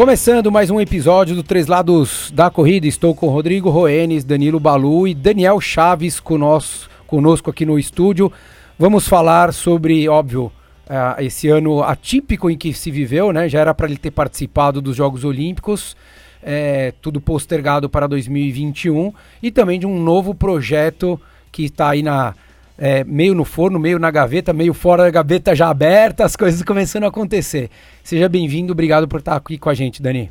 Começando mais um episódio do Três Lados da Corrida, estou com Rodrigo Roenes, Danilo Balu e Daniel Chaves conosco, conosco aqui no estúdio. Vamos falar sobre, óbvio, uh, esse ano atípico em que se viveu, né? Já era para ele ter participado dos Jogos Olímpicos, é, tudo postergado para 2021 e também de um novo projeto que está aí na é, meio no forno, meio na gaveta, meio fora da gaveta já aberta, as coisas começando a acontecer. Seja bem-vindo, obrigado por estar aqui com a gente, Dani.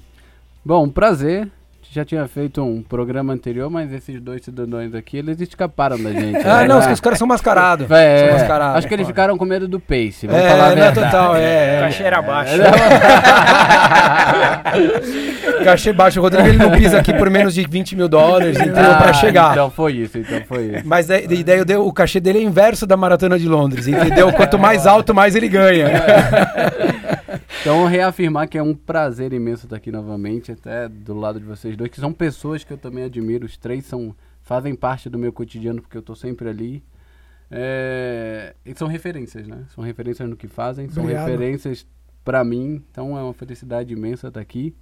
Bom, prazer já tinha feito um programa anterior, mas esses dois cidadãos aqui, eles escaparam da gente. ah, né? não, os caras são mascarados. É, são mascarados. Acho que eles ficaram com medo do pace. Vamos é, falar não, total, é. é. Cachê era baixo. Cachê baixo. O Rodrigo ele não pisa aqui por menos de 20 mil dólares, então, ah, pra chegar. Então foi isso, então foi isso. Mas daí, daí dei, o cachê dele é inverso da maratona de Londres, entendeu? Quanto mais alto, mais ele ganha. Então, reafirmar que é um prazer imenso estar aqui novamente, até do lado de vocês dois, que são pessoas que eu também admiro. Os três são, fazem parte do meu cotidiano, porque eu estou sempre ali. É, e são referências, né? São referências no que fazem, são Obrigado. referências para mim. Então, é uma felicidade imensa estar aqui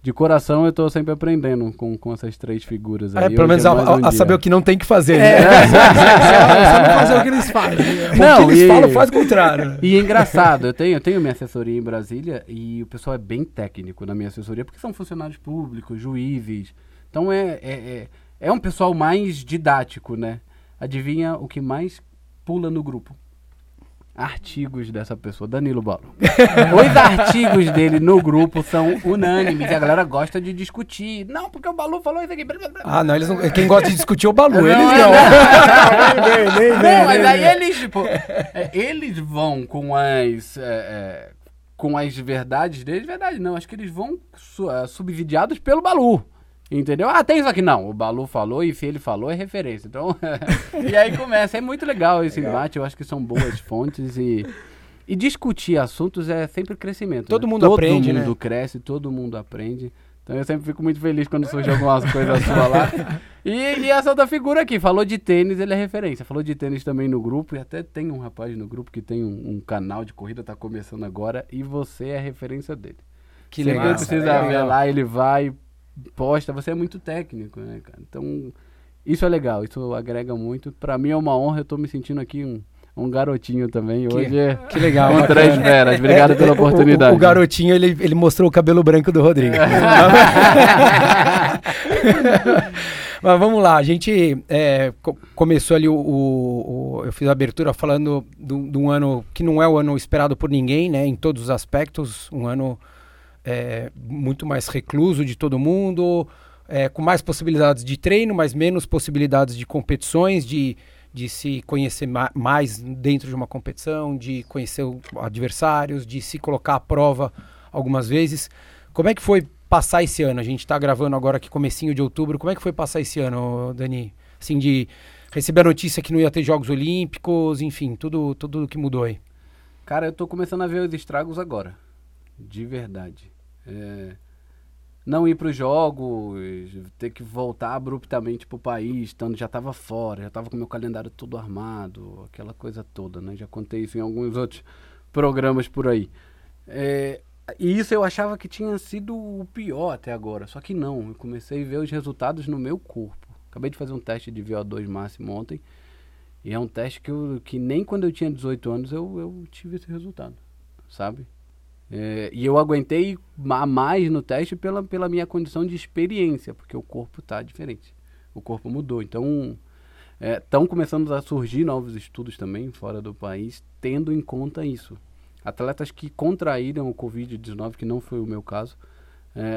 de coração eu estou sempre aprendendo com, com essas três figuras aí. É, pelo menos é a, um a, saber o que não tem que fazer. É, né? é, não fazer o que eles fazem. Não, o que eles e, falam faz o contrário. E é engraçado, eu tenho, eu tenho minha assessoria em Brasília e o pessoal é bem técnico na minha assessoria, porque são funcionários públicos, juízes. Então é, é, é, é um pessoal mais didático, né? Adivinha o que mais pula no grupo? Artigos dessa pessoa, Danilo Balo. Os artigos dele no grupo são unânimes e a galera gosta de discutir. Não, porque o Balu falou isso aqui. Ah, não, eles não, quem gosta de discutir é o Balu, eles não. não, nem, nem, nem, não mas aí eles, tipo, é, eles vão com as. É, é, com as verdades deles, verdade não, acho que eles vão su, é, subsidiados pelo Balu. Entendeu? Ah, tem isso aqui. Não, o Balu falou e se ele falou é referência. Então, e aí começa. É muito legal esse legal. debate. Eu acho que são boas fontes e, e discutir assuntos é sempre crescimento. Todo né? mundo todo aprende, Todo mundo né? cresce, todo mundo aprende. Então eu sempre fico muito feliz quando surge algumas coisas suas lá. E, e, essa outra figura aqui, falou de tênis, ele é referência. Falou de tênis também no grupo, e até tem um rapaz no grupo que tem um, um canal de corrida, tá começando agora, e você é referência dele. Que legal. Você precisa é ver lá, ele vai, posta, você é muito técnico, né, cara? Então, isso é legal, isso agrega muito. Para mim é uma honra, eu tô me sentindo aqui um, um garotinho também. Hoje que, é que legal. Um três veras. Obrigado é, pela oportunidade. O, o, garotinho, ele, ele mostrou o cabelo branco do Rodrigo. Mas vamos lá, a gente é, começou ali o, o, o, Eu fiz a abertura falando de um ano que não é o ano esperado por ninguém, né? Em todos os aspectos. Um ano é, muito mais recluso de todo mundo, é, com mais possibilidades de treino, mas menos possibilidades de competições, de, de se conhecer ma mais dentro de uma competição, de conhecer adversários, de se colocar à prova algumas vezes. Como é que foi passar esse ano? A gente está gravando agora aqui comecinho de outubro. Como é que foi passar esse ano, Dani? Assim, de receber a notícia que não ia ter Jogos Olímpicos, enfim, tudo, tudo que mudou aí. Cara, eu estou começando a ver os estragos agora. De verdade. É, não ir para os jogos, ter que voltar abruptamente para o país, estando já estava fora, já estava com meu calendário todo armado, aquela coisa toda, né? Já contei isso em alguns outros programas por aí. É, e isso eu achava que tinha sido o pior até agora, só que não. Eu comecei a ver os resultados no meu corpo. Acabei de fazer um teste de VO2 máximo ontem, e é um teste que, eu, que nem quando eu tinha 18 anos eu, eu tive esse resultado, sabe? É, e eu aguentei a mais no teste pela, pela minha condição de experiência, porque o corpo está diferente. O corpo mudou. Então, estão é, começando a surgir novos estudos também fora do país, tendo em conta isso. Atletas que contraíram o Covid-19, que não foi o meu caso,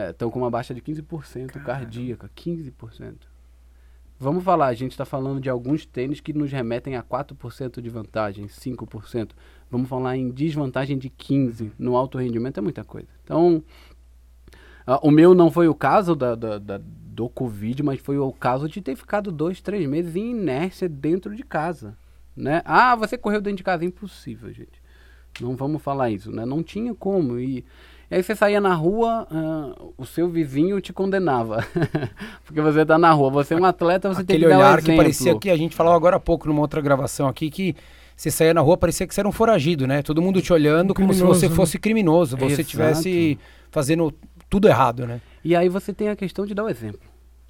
estão é, com uma baixa de 15% Caramba. cardíaca. 15%. Vamos falar, a gente está falando de alguns tênis que nos remetem a 4% de vantagem, 5%. Vamos falar em desvantagem de 15% no alto rendimento, é muita coisa. Então, uh, o meu não foi o caso da, da, da, do Covid, mas foi o caso de ter ficado dois, três meses em inércia dentro de casa. Né? Ah, você correu dentro de casa, impossível, gente. Não vamos falar isso, né? Não tinha como. E E aí você saía na rua, ah, o seu vizinho te condenava. Porque você tá na rua, você é um atleta, você tem Aquele que dar olhar o que parecia que a gente falava agora há pouco numa outra gravação aqui que você saía na rua, parecia que você era um foragido, né? Todo mundo te olhando como se você né? fosse criminoso, você estivesse fazendo tudo errado, né? E aí você tem a questão de dar o exemplo.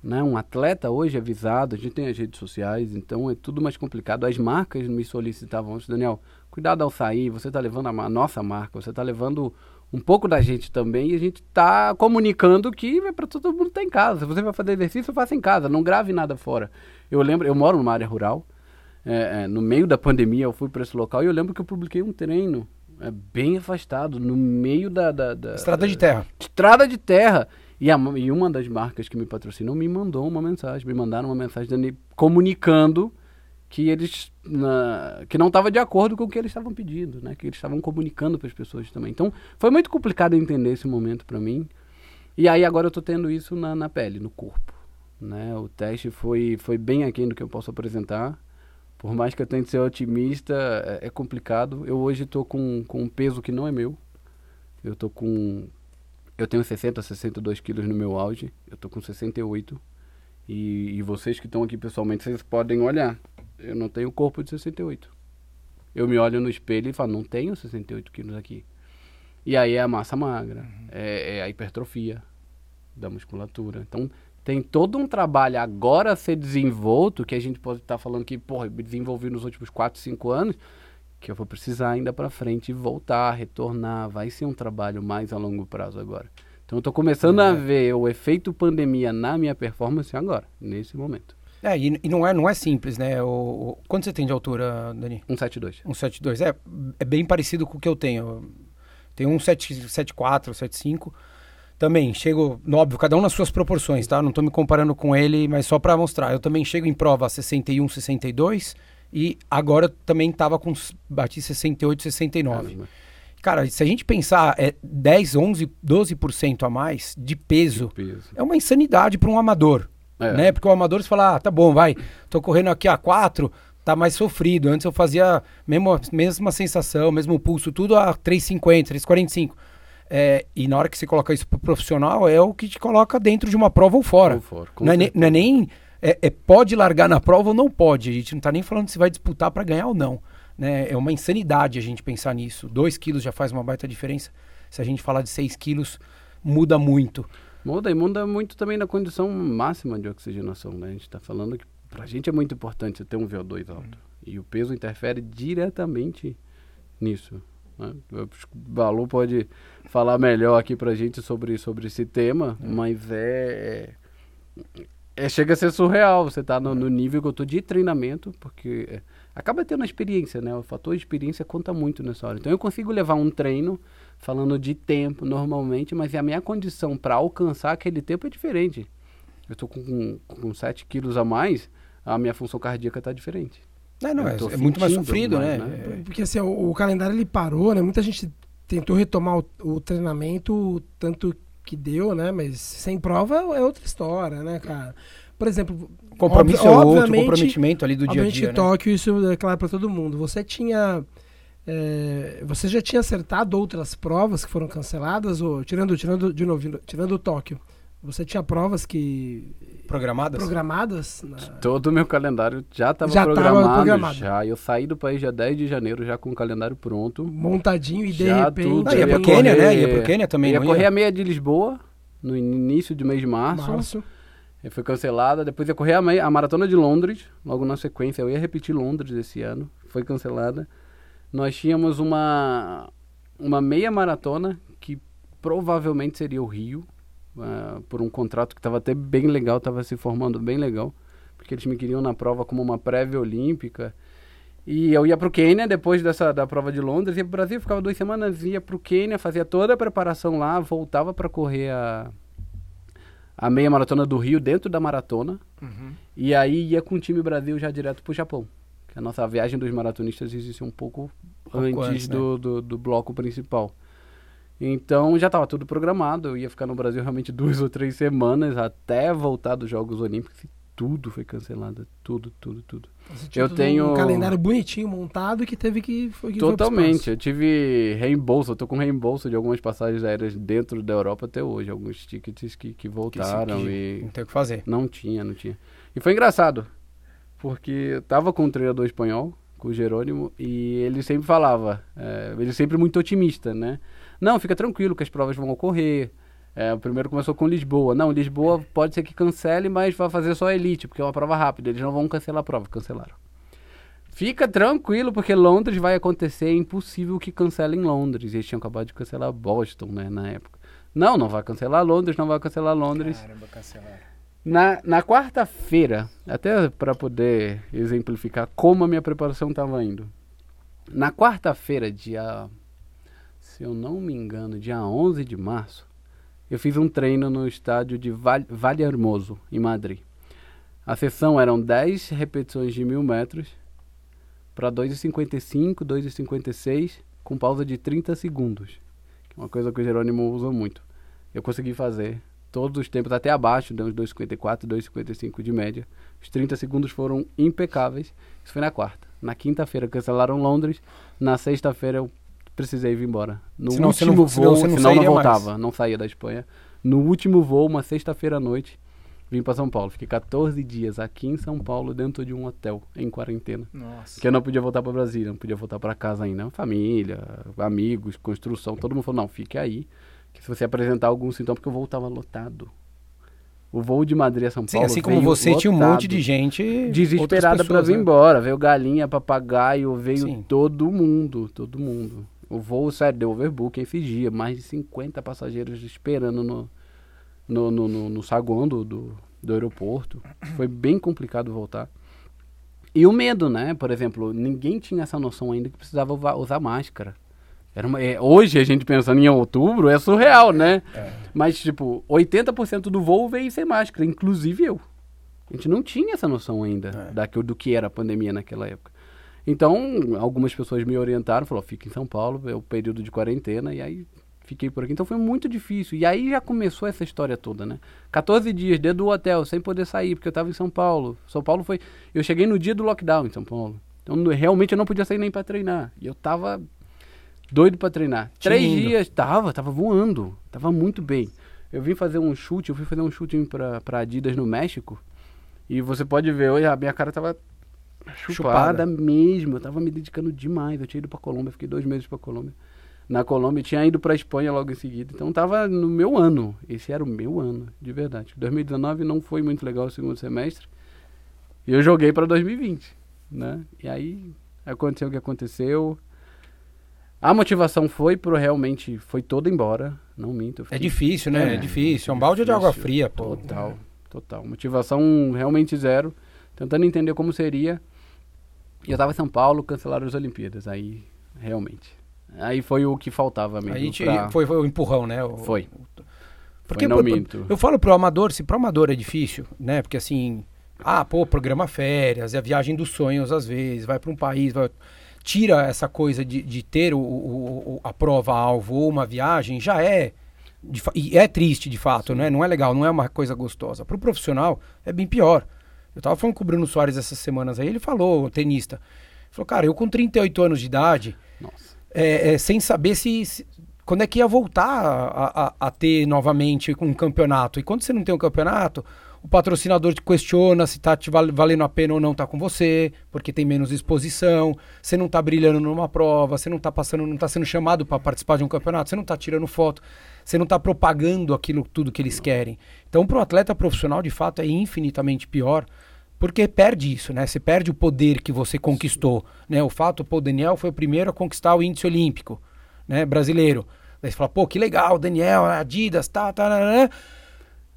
Né? Um atleta hoje é visado, a gente tem as redes sociais, então é tudo mais complicado. As marcas me solicitavam antes, Daniel, cuidado ao sair, você está levando a, a nossa marca, você está levando um pouco da gente também e a gente está comunicando que é para todo mundo estar em casa. Se você vai fazer exercício, faça em casa, não grave nada fora. Eu lembro, eu moro numa área rural, é, é, no meio da pandemia eu fui para esse local e eu lembro que eu publiquei um treino é, bem afastado, no meio da- da- da Estrada de terra. estrada de terra. E, a- e uma das marcas que me patrocinam me mandou uma mensagem, me mandaram uma mensagem comunicando que eles na- que não estava de acordo com o que eles estavam pedindo, né? Que eles estavam comunicando para as pessoas também. Então, foi muito complicado entender esse momento para mim. E aí agora eu estou tendo isso na, na pele, no corpo, né? O teste foi foi bem aquém do que eu posso apresentar. Por mais que eu tente ser otimista, é, é complicado. Eu hoje estou com, com um peso que não é meu. Eu tô com eu tenho 60, 62 quilos no meu auge. Eu tô com 68. E, e vocês que estão aqui pessoalmente, vocês podem olhar. Eu não tenho corpo de 68. Eu me olho no espelho e falo, não tenho 68 quilos aqui. E aí é a massa magra, é, é a hipertrofia da musculatura. Então, tem todo um trabalho agora a ser desenvolto, que a gente pode estar falando que, porra, eu desenvolvi nos últimos 4, 5 anos, que eu vou precisar ainda para frente voltar, retornar, vai ser um trabalho mais a longo prazo agora. Então eu tô começando a ver o efeito pandemia na minha performance agora, nesse momento. É, e, e não, é, não é simples, né? O, o- quanto você tem de altura, Dani? 172. 172. É, é bem parecido com o que eu tenho. Tenho um 174, 75. Também chego, óbvio, cada um nas suas proporções, tá? Não tô me comparando com ele, mas só para mostrar. Eu também chego em prova a 61, 62 e agora eu também tava com bati 68, 69. Caramba. Cara, se a gente pensar é 10, 11, 12% a mais de peso, Peso. é uma insanidade para um amador É. né? Porque o amador você fala, ah, tá bom, vai, tô correndo aqui a 4, tá mais sofrido. Antes eu fazia mesmo, mesma sensação, mesmo pulso, tudo a 3,50, 3,45. É, e na hora que você coloca isso pro profissional, é o que te coloca dentro de uma prova ou fora. Ou com não, é ne- não é nem. É, é pode largar na prova ou não pode. A gente não tá nem falando se vai disputar para ganhar ou não. Né? É uma insanidade a gente pensar nisso. 2 quilos já faz uma baita diferença. Se a gente falar de 6 quilos, muda muito. Muda e muda muito também na condição máxima de oxigenação, né? A gente está falando que pra gente é muito importante você ter um VO2 alto. E o peso interfere diretamente nisso. Né? O Balu pode falar melhor aqui pra gente sobre, sobre esse tema, mas é, é. Chega a ser surreal. Você tá no, no nível que eu tô de treinamento, porque é, acaba tendo a experiência, né? O fator experiência conta muito nessa hora. Então eu consigo levar um treino falando de tempo normalmente, mas a minha condição para alcançar aquele tempo é diferente. Eu tô com, com 7 quilos a mais, a minha função cardíaca está diferente. É, não, Eu é, é muito mais sofrido, mais, né? né? É, Porque assim, o, o calendário ele parou, né? Muita gente tentou retomar o, o treinamento, o tanto que deu, né? Mas sem prova é outra história, né, cara? Por exemplo, Compromisso obvi- é outro, comprometimento ali do dia a dia, né? Tóquio, isso é claro para todo mundo. Você tinha. é, você já tinha acertado outras provas que foram canceladas, ou tirando, tirando de novo, tirando o Tóquio. Você tinha provas que Programadas? programadas? na- Todo o meu calendário já estava Já tava programado, programado. já. Eu saí do país dia 10 de janeiro já com o calendário pronto. montadinho e de Já repente. tudo, Ah, ia pro ia Quênia, né? Ia pro Quênia também, ia não correr ia? a meia de Lisboa no início do mês de março. Março. Foi cancelada. Depois ia correr a, maratona de Londres, logo na sequência. Eu ia repetir Londres esse ano. Foi cancelada. Nós tínhamos uma, uma meia maratona que provavelmente seria o Rio, ah, por um contrato que estava até bem legal, estava se formando bem legal, porque eles me queriam na prova como uma prévia olímpica. E eu ia para o Quênia depois dessa da prova de Londres, ia para o Brasil, ficava duas semanas, ia para o Quênia, fazia toda a preparação lá, voltava para correr a, a meia maratona do Rio dentro da maratona. Uhum. E aí ia com o time Brasil já direto pro Japão. Que a nossa viagem dos maratonistas existe um pouco, pouco antes, antes, né? do, do, do bloco principal. Então já estava tudo programado. Eu ia ficar no Brasil realmente duas ou três semanas até voltar dos Jogos Olímpicos. Tudo foi cancelado. Tudo, tudo, tudo. Eu tenho- um calendário bonitinho montado que teve que foi que foi Totalmente. espaço. Eu tive reembolso, eu tô com reembolso de algumas passagens aéreas dentro da Europa até hoje. Alguns tickets que, que Que voltaram que e Não tem o que fazer. não tinha, não tinha. E foi engraçado, porque eu tava com um treinador espanhol, com o Jerônimo, e ele sempre falava, é, ele sempre muito otimista, né? Não, fica tranquilo que as provas vão ocorrer. É, o primeiro começou com Lisboa. Não, Lisboa pode ser que cancele, mas vai fazer só a elite, porque é uma prova rápida. Eles não vão cancelar a prova, cancelaram. Fica tranquilo, porque Londres vai acontecer, é impossível que cancele em Londres. Eles tinham acabado de cancelar Boston, né, na época. Não, não vai cancelar Londres, não vai cancelar Londres. Caramba, cancelaram. Na, na quarta-feira, até para poder exemplificar como a minha preparação estava indo. Na quarta-feira, dia. Se eu não me engano, dia 11 de março, eu fiz um treino no estádio de Val, Vale Hermoso, em Madrid. A sessão eram 10 repetições de mil metros para 2,55, 2,56, com pausa de 30 segundos. é Uma coisa que o Jerônimo usa muito. Eu consegui fazer todos os tempos até abaixo, deu uns 2,54, 2,55 de média. Os 30 segundos foram impecáveis. Isso foi na quarta. Na quinta-feira cancelaram Londres. Na sexta-feira eu precisei vir embora. No Senão não- último senão voo, você não senão não sairia mais. voltava, não saía da Espanha. No último voo, uma sexta-feira à noite, vim para São Paulo. Fiquei 14 dias aqui em São Paulo, dentro de um hotel, em quarentena. Nossa. Que eu não podia voltar para Brasília, não podia voltar para casa ainda. Família, amigos, construção, todo mundo falou: não, fique aí. Que se você apresentar algum sintoma, porque o voo estava lotado. O voo de Madrid a São Sim, Paulo. assim como você, tinha um lotado. monte de gente. Desesperada para vir né? embora. Veio galinha, papagaio, veio Sim. todo mundo, todo mundo. O voo, sério, deu overbooking esses dias. Mais de 50 passageiros esperando no, no, no, no, no saguão do, do, do aeroporto. Foi bem complicado voltar. E o medo, né? Por exemplo, ninguém tinha essa noção ainda que precisava usar máscara. Era uma- é, hoje, a gente pensando em outubro, é surreal, né? Mas, tipo, 80% do voo veio sem máscara, inclusive eu. A gente não tinha essa noção ainda É. daquilo, do que era a pandemia naquela época. Então, algumas pessoas me orientaram, falaram, fica em São Paulo, é o período de quarentena, e aí fiquei por aqui. Então foi muito difícil. E aí já começou essa história toda, né? 14 dias dentro do hotel, sem poder sair, porque eu estava em São Paulo. São Paulo foi... Eu cheguei no dia do lockdown em São Paulo. Então, realmente eu não podia sair nem para treinar. E eu tava doido para treinar. Três Tinindo. dias, tava, tava voando. Tava muito bem. Eu vim fazer um chute, eu fui fazer um chute pra Adidas no México. E você pode ver, hoje a minha cara tava chupada, Chupada. mesmo. Eu tava me dedicando demais. Eu tinha ido pra Colômbia, fiquei dois meses pra Colômbia. Na Colômbia tinha ido pra Espanha logo em seguida. Então tava no meu ano. Esse era o meu ano, de verdade. 2019 não foi muito legal o segundo semestre. E eu joguei pra 2020, né? E aí aconteceu o que aconteceu. A motivação foi pro realmente foi toda embora, não minto. É fiquei- difícil, né? É, É, difícil. É um balde de água difícil. fria, pô. Total, total. Motivação realmente zero. Tentando entender como seria. E eu tava em São Paulo, cancelaram as Olimpíadas. Aí, realmente. Aí foi o que faltava mesmo. Aí pra- foi, foi o empurrão, né? O- Foi. Porque Foi, minto. eu falo pro amador, se pro amador é difícil, né? Porque assim, ah, pô, programa férias, é a viagem dos sonhos às vezes, vai para um país, vai- tira essa coisa de, de ter o, o- a prova alvo ou uma viagem, já é de e é triste de fato, né? Não é legal, não é uma coisa gostosa. Pro profissional é bem pior. Eu tava falando com o Bruno Soares essas semanas aí, ele falou, o tenista, falou, cara, eu com 38 anos de idade, é, é, sem saber se, se- quando é que ia voltar a, a- a ter novamente um campeonato. E quando você não tem um campeonato, o patrocinador te questiona se tá te val- valendo a pena ou não tá com você, porque tem menos exposição, você não tá brilhando numa prova, você não tá passando, não tá sendo chamado para participar de um campeonato, você não tá tirando foto, você não tá propagando aquilo tudo que eles querem. Então, para o atleta profissional, de fato, é infinitamente pior. Porque perde isso, né? Você perde o poder que você conquistou, né? O fato, pô, o Daniel foi o primeiro a conquistar o índice olímpico, né? Brasileiro. Daí você fala, pô, que legal, Daniel, Adidas, tá, tá, né?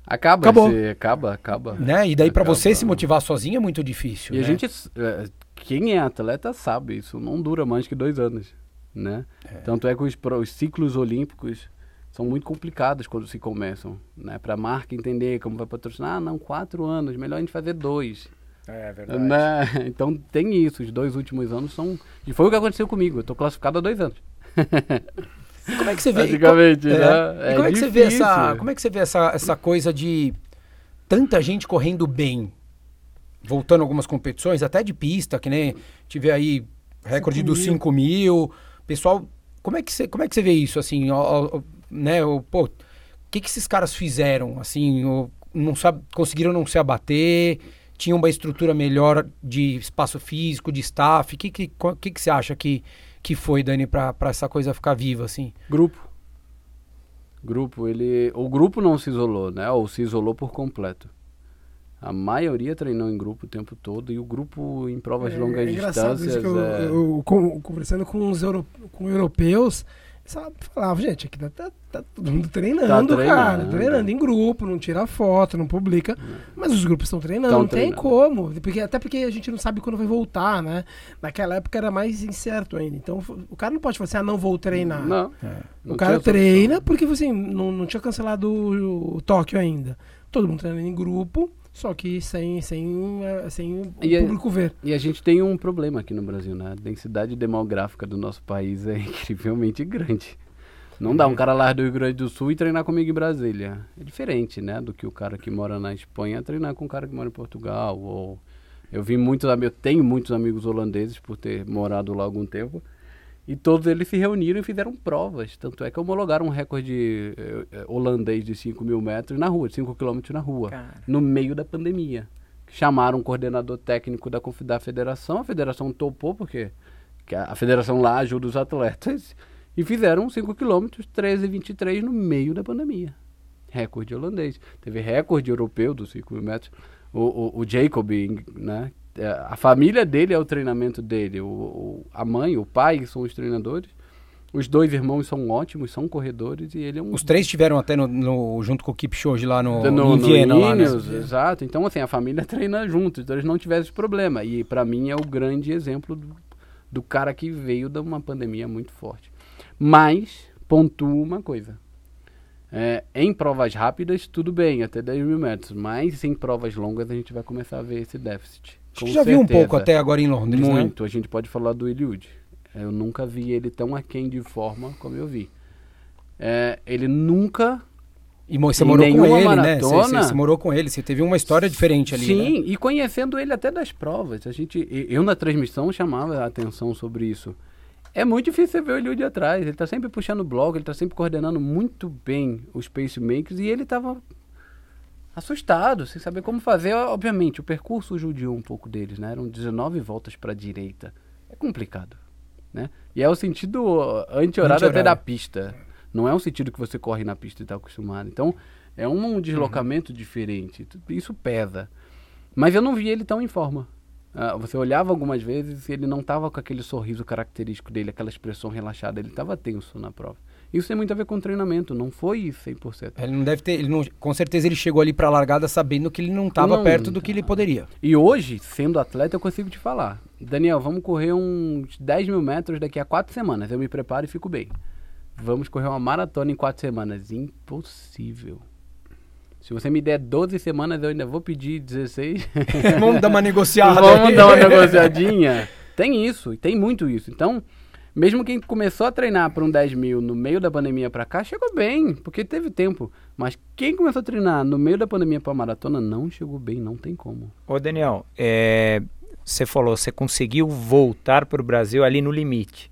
Acaba, Acabou. acaba, acaba. né? E daí Acaba. você se motivar sozinho é muito difícil, E a né? gente, é, quem é atleta sabe, isso não dura mais que dois anos, né? Tanto é que os, os ciclos olímpicos são muito complicados quando se começam, né? Para a marca entender como vai patrocinar, ah, não, quatro anos, melhor a gente fazer dois, É né? Então tem isso, os dois últimos anos são... E foi o que aconteceu comigo, eu tô classificado há dois anos. E como é que você vê? Basicamente, e, né? E É como é que você vê essa, como é que você vê essa, essa coisa de tanta gente correndo bem, voltando algumas competições, até de pista, que nem tive aí recorde Cinco dos mil. 5 mil. Pessoal, como é que você, como é que você vê isso, assim, ó, ó, né, o, pô, o que que esses caras fizeram, assim, o- não sabe, conseguiram não se abater, tinham uma estrutura melhor de espaço físico, de staff, o que que, que que você acha que, que foi, Dani, pra, pra essa coisa ficar viva, assim? Grupo. Grupo, ele. O grupo não se isolou, né? Ou se isolou por completo. A maioria treinou em grupo o tempo todo e o grupo em provas de longas é distâncias. isso que eu, é- eu- com- conversando com os euro, com europeus, sabe, falava, gente, aqui tá, tá- tá todo mundo treinando, Tá cara. treinando. Treinando em grupo, não tira foto, não publica. Mas os grupos estão treinando, Tão não tem treinando. como. Porque, até porque a gente não sabe quando vai voltar, né? Naquela época era mais incerto ainda. Então o cara não pode falar assim, ah, não vou treinar. Não. O não cara tinha essa treina porque assim, não, não tinha cancelado o, o Tóquio ainda. Todo mundo treinando em grupo, só que sem, sem, sem o E público ver. E a gente tem um problema aqui no Brasil, né? A densidade demográfica do nosso país é incrivelmente grande. Não dá um cara lá do Rio Grande do Sul e treinar comigo em Brasília. É diferente, né? Do que o cara que mora na Espanha treinar com o cara que mora em Portugal. Ou... Eu vi muitos eu tenho muitos amigos holandeses por ter morado lá algum tempo. E todos eles se reuniram e fizeram provas. Tanto é que homologaram um recorde eh, eh, holandês de 5 mil metros na rua, 5 quilômetros na rua no meio da pandemia. Chamaram um coordenador técnico da, da federação, a federação topou, porque que a, a federação lá ajuda os atletas, e fizeram 5 quilômetros, 13 e 23 no meio da pandemia. Recorde holandês. Teve recorde europeu dos 5 mil metros. O, o, o Jacob, né? É, A família dele é o treinamento dele. O, o- a mãe, o pai são os treinadores. Os dois irmãos são ótimos, são corredores, e ele é um Os três estiveram até no, no- junto com o Kipchoge lá no, no, no Viena, lá, né? Exato. Então, assim, a família treina junto, então eles não tiveram esse problema. E pra mim é o grande exemplo do, do cara que veio de uma pandemia muito forte. Mas, pontuo uma coisa. É, em provas rápidas, tudo bem, até 10 mil metros. Mas em provas longas a gente vai começar a ver esse déficit. Acho que já viu um certeza. pouco até agora em Londres, né? Muito. A gente pode falar do Eliud. Eu nunca vi ele tão aquém de forma como eu vi. É, ele nunca E você morou com ele, né? Você- Você, maratona. você morou com ele, você teve uma história diferente ali, Sim, né? e conhecendo ele até das provas. A gente, eu na transmissão chamava a atenção sobre isso. É muito difícil você ver o Eliud atrás. Ele tá sempre puxando o bloco, ele tá sempre coordenando muito bem os pacemakers e ele tava assustado, sem saber como fazer. Obviamente, o percurso judiou um pouco deles, né? Eram 19 voltas para a direita. É complicado, né? E é o sentido anti-horário até Anti-horário. da pista. Não é um sentido que você corre na pista e está acostumado. Então, é um deslocamento diferente. Tu- Isso pesa. Mas eu não vi ele tão em forma. Ah, você olhava algumas vezes e ele não estava com aquele sorriso característico dele, aquela expressão relaxada. Ele estava tenso na prova. Isso tem muito a ver com treinamento, não foi 100%. Ele não deve ter, ele não, com certeza ele chegou ali pra largada sabendo que ele não estava perto do que ele poderia. E hoje, sendo atleta, eu consigo te falar. Daniel, vamos correr uns 10 mil metros daqui a quatro semanas. Eu me preparo e fico bem. Vamos correr uma maratona em quatro semanas. Impossível. Se você me der 12 semanas, eu ainda vou pedir 16. Vamos dar uma negociada. Vamos dar uma negociadinha. Tem isso, e tem muito isso. Então, mesmo quem começou a treinar para um 10 mil no meio da pandemia para cá, chegou bem, porque teve tempo. Mas quem começou a treinar no meio da pandemia para maratona não chegou bem, não tem como. Ô Daniel, é, você falou, você conseguiu voltar para o Brasil ali no limite.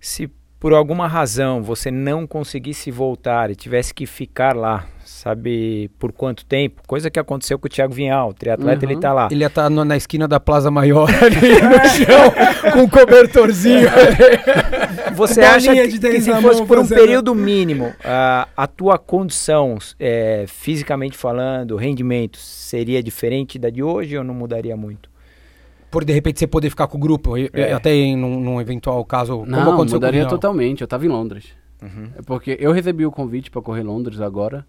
Se por alguma razão você não conseguisse voltar e tivesse que ficar lá, sabe por quanto tempo? Coisa que aconteceu com o Thiago Vinhal, o triatleta, Uhum. ele tá lá. Ele ia estar no- na esquina da Plaza Maior ali no chão, com um cobertorzinho. Você acha que, que se fosse por um fazendo- período mínimo, a, a tua condição, é, fisicamente falando, rendimento, seria diferente da de hoje ou não mudaria muito? Por de repente você poder ficar com o grupo, e- É. até em num, num eventual caso, como Não, aconteceu mudaria totalmente. Eu estava em Londres. É porque eu recebi o convite para correr Londres agora.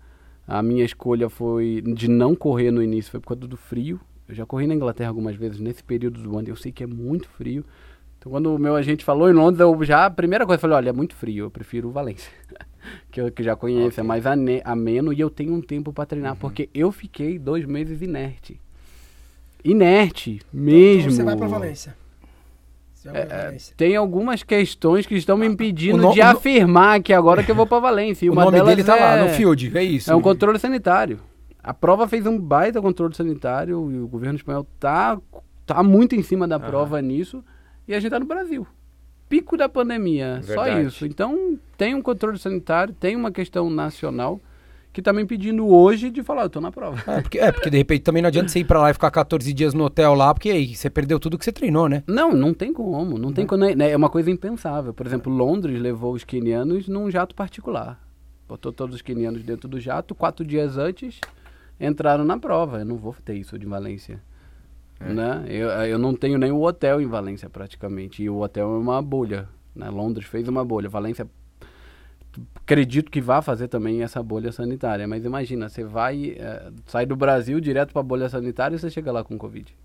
A minha escolha foi de não correr no início, foi por causa do frio. Eu já corri na Inglaterra algumas vezes nesse período do ano, eu sei que é muito frio. Então quando o meu agente falou em Londres, eu já, a primeira coisa, eu falei, olha, é muito frio, eu prefiro Valência. que eu que já conheço, é mais ane- ameno e eu tenho um tempo para treinar, porque eu fiquei dois meses inerte. Inerte, mesmo. Então você vai pra Valência. Você vai pra É, Valência. tem algumas questões que estão me impedindo o no- de no- afirmar que agora que eu vou para Valência. E O nome delas dele tá lá, é- no field, é isso. É um controle sanitário. a prova fez um baita controle sanitário e o governo espanhol tá, tá muito em cima da prova nisso e a gente tá no Brasil. Pico da pandemia, só Verdade. isso. Então tem um controle sanitário, tem uma questão nacional que tá me impedindo hoje de falar, eu tô na prova. É porque, é, porque de repente também não adianta você ir pra lá e ficar 14 dias no hotel lá, porque aí você perdeu tudo que você treinou, né? Não, não tem como, não tem como, né? é uma coisa impensável. Por exemplo, Londres levou os quenianos num jato particular. Botou todos os quenianos dentro do jato, quatro dias antes entraram na prova. Eu não vou ter isso de Valência. Né? Eu, eu não tenho nem o hotel em Valência praticamente. E o hotel é uma bolha. Né? Londres fez uma bolha. Valência acredito que vá fazer também essa bolha sanitária. Mas imagina, você vai, eh, sai do Brasil direto para a bolha sanitária e você chega lá com Covid.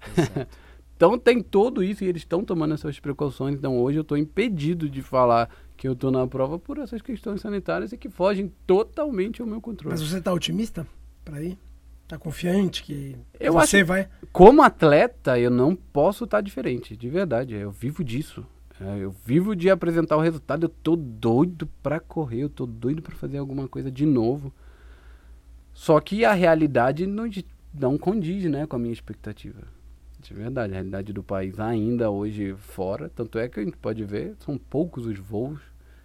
então tem tudo isso e eles estão tomando essas precauções. Então hoje eu estou impedido de falar que eu estou na prova por essas questões sanitárias e que fogem totalmente ao meu controle. Mas você tá otimista pra ir? Tá confiante que Eu você vai? Como atleta, eu não posso estar diferente, de verdade. Eu vivo disso. É, Eu vivo de apresentar o resultado. Eu tô doido pra correr, eu tô doido pra fazer alguma coisa de novo. Só que a realidade não, não condiz, né, com a minha expectativa. De verdade, a realidade do país ainda hoje fora, tanto é que a gente pode ver, são poucos os voos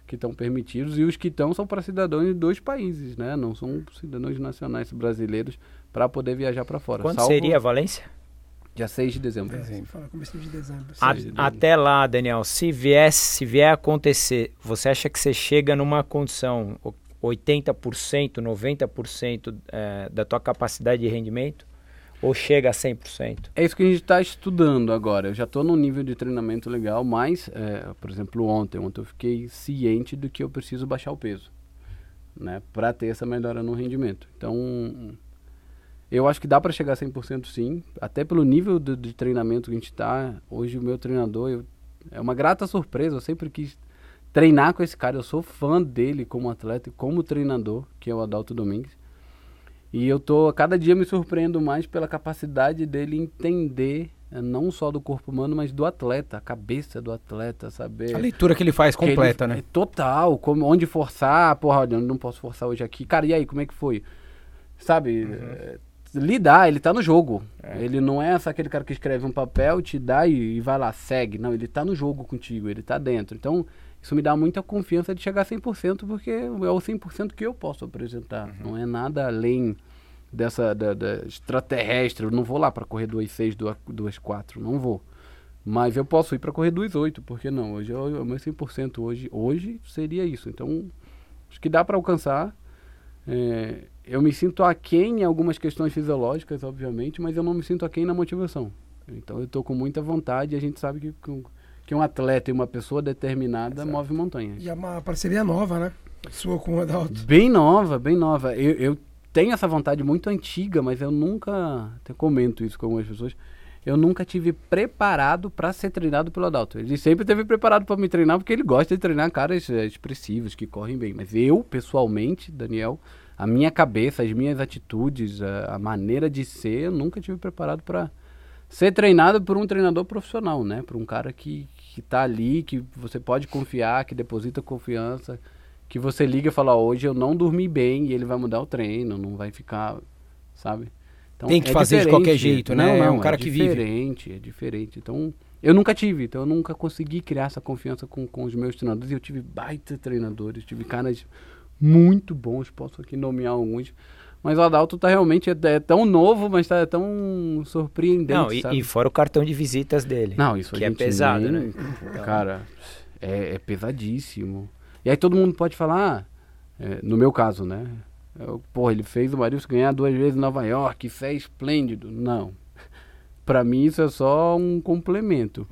que estão permitidos e os que estão são para cidadãos de dois países, né? Não são cidadãos nacionais brasileiros para poder viajar para fora. Quando Salvo seria a Valência? Dia 6 de dezembro. É, você fala começo de dezembro. A- Sei, até lá, Daniel, se vier, se vier a acontecer, você acha que você chega numa condição o- 80%, 90% eh, da tua capacidade de rendimento? Ou chega a 100%? É isso que a gente está estudando agora. Eu já estou num nível de treinamento legal, mas, é, por exemplo, ontem, ontem eu fiquei ciente do que eu preciso baixar o peso, né, para ter essa melhora no rendimento. Então, eu acho que dá para chegar a 100% sim, até pelo nível de, de treinamento que a gente está. Hoje o meu treinador eu- é uma grata surpresa. Eu sempre quis treinar com esse cara. Eu sou fã dele como atleta e como treinador, que é o Adalto Domingues. E eu tô a cada dia me surpreendo mais pela capacidade dele entender eh, não só do corpo humano, mas do atleta, a cabeça do atleta, saber A leitura que ele faz que ele- completa, é né? Total, como, onde forçar, porra, olha, não posso forçar hoje aqui. Cara, e aí, como é que foi? Sabe, Uhum. Lidar, ele tá no jogo. É. Ele não é só aquele cara que escreve um papel, te dá e, e vai lá, segue. Não, ele tá no jogo contigo, ele tá dentro. Então, isso me dá muita confiança de chegar a 100%, porque é o 100% que eu posso apresentar. Uhum. Não é nada além dessa da, da extraterrestre. Eu não vou lá para correr 2,6, 2,4, não vou. Mas eu posso ir para correr 2,8, por que não? Hoje é é o meu 100% hoje, hoje seria isso. Então, acho que dá para alcançar. É, eu me sinto aquém em algumas questões fisiológicas, obviamente, mas eu não me sinto aquém na motivação. Então eu estou com muita vontade e a gente sabe que, que, que um atleta e uma pessoa determinada move montanhas. E é uma parceria nova, né? Sua com o Adalto. Bem nova, bem nova. Eu, eu tenho essa vontade muito antiga, mas eu nunca, até comento isso com algumas pessoas, eu nunca tive preparado para ser treinado pelo Adalto. Ele sempre teve preparado para me treinar porque ele gosta de treinar caras eh, expressivos, que correm bem. Mas eu, pessoalmente, Daniel, a minha cabeça, as minhas atitudes, a, a maneira de ser, eu nunca tive preparado para ser treinado por um treinador profissional, né? Por um cara que, que tá ali, que você pode confiar, que deposita confiança, que você liga e fala, hoje eu não dormi bem e ele vai mudar o treino, não vai ficar, sabe? Então, Tem que fazer de qualquer jeito, né? Não, É não, um cara que vive. É diferente, é diferente. Então, eu nunca tive, então eu nunca consegui criar essa confiança com, com os meus treinadores. E eu tive baita treinadores, tive caras muito bons, posso aqui nomear alguns. Mas o Adalto tá realmente, é, é tão novo, mas tá tão surpreendente, Não, e, sabe? e fora o cartão de visitas dele. Não, isso a que é pesado, nem- né? Cara, é, é pesadíssimo. E aí todo mundo pode falar, ah, é, no meu caso, né? Eu, pô, ele fez o Marilson ganhar duas vezes em Nova York, isso é esplêndido. Não. Pra mim isso é só um complemento.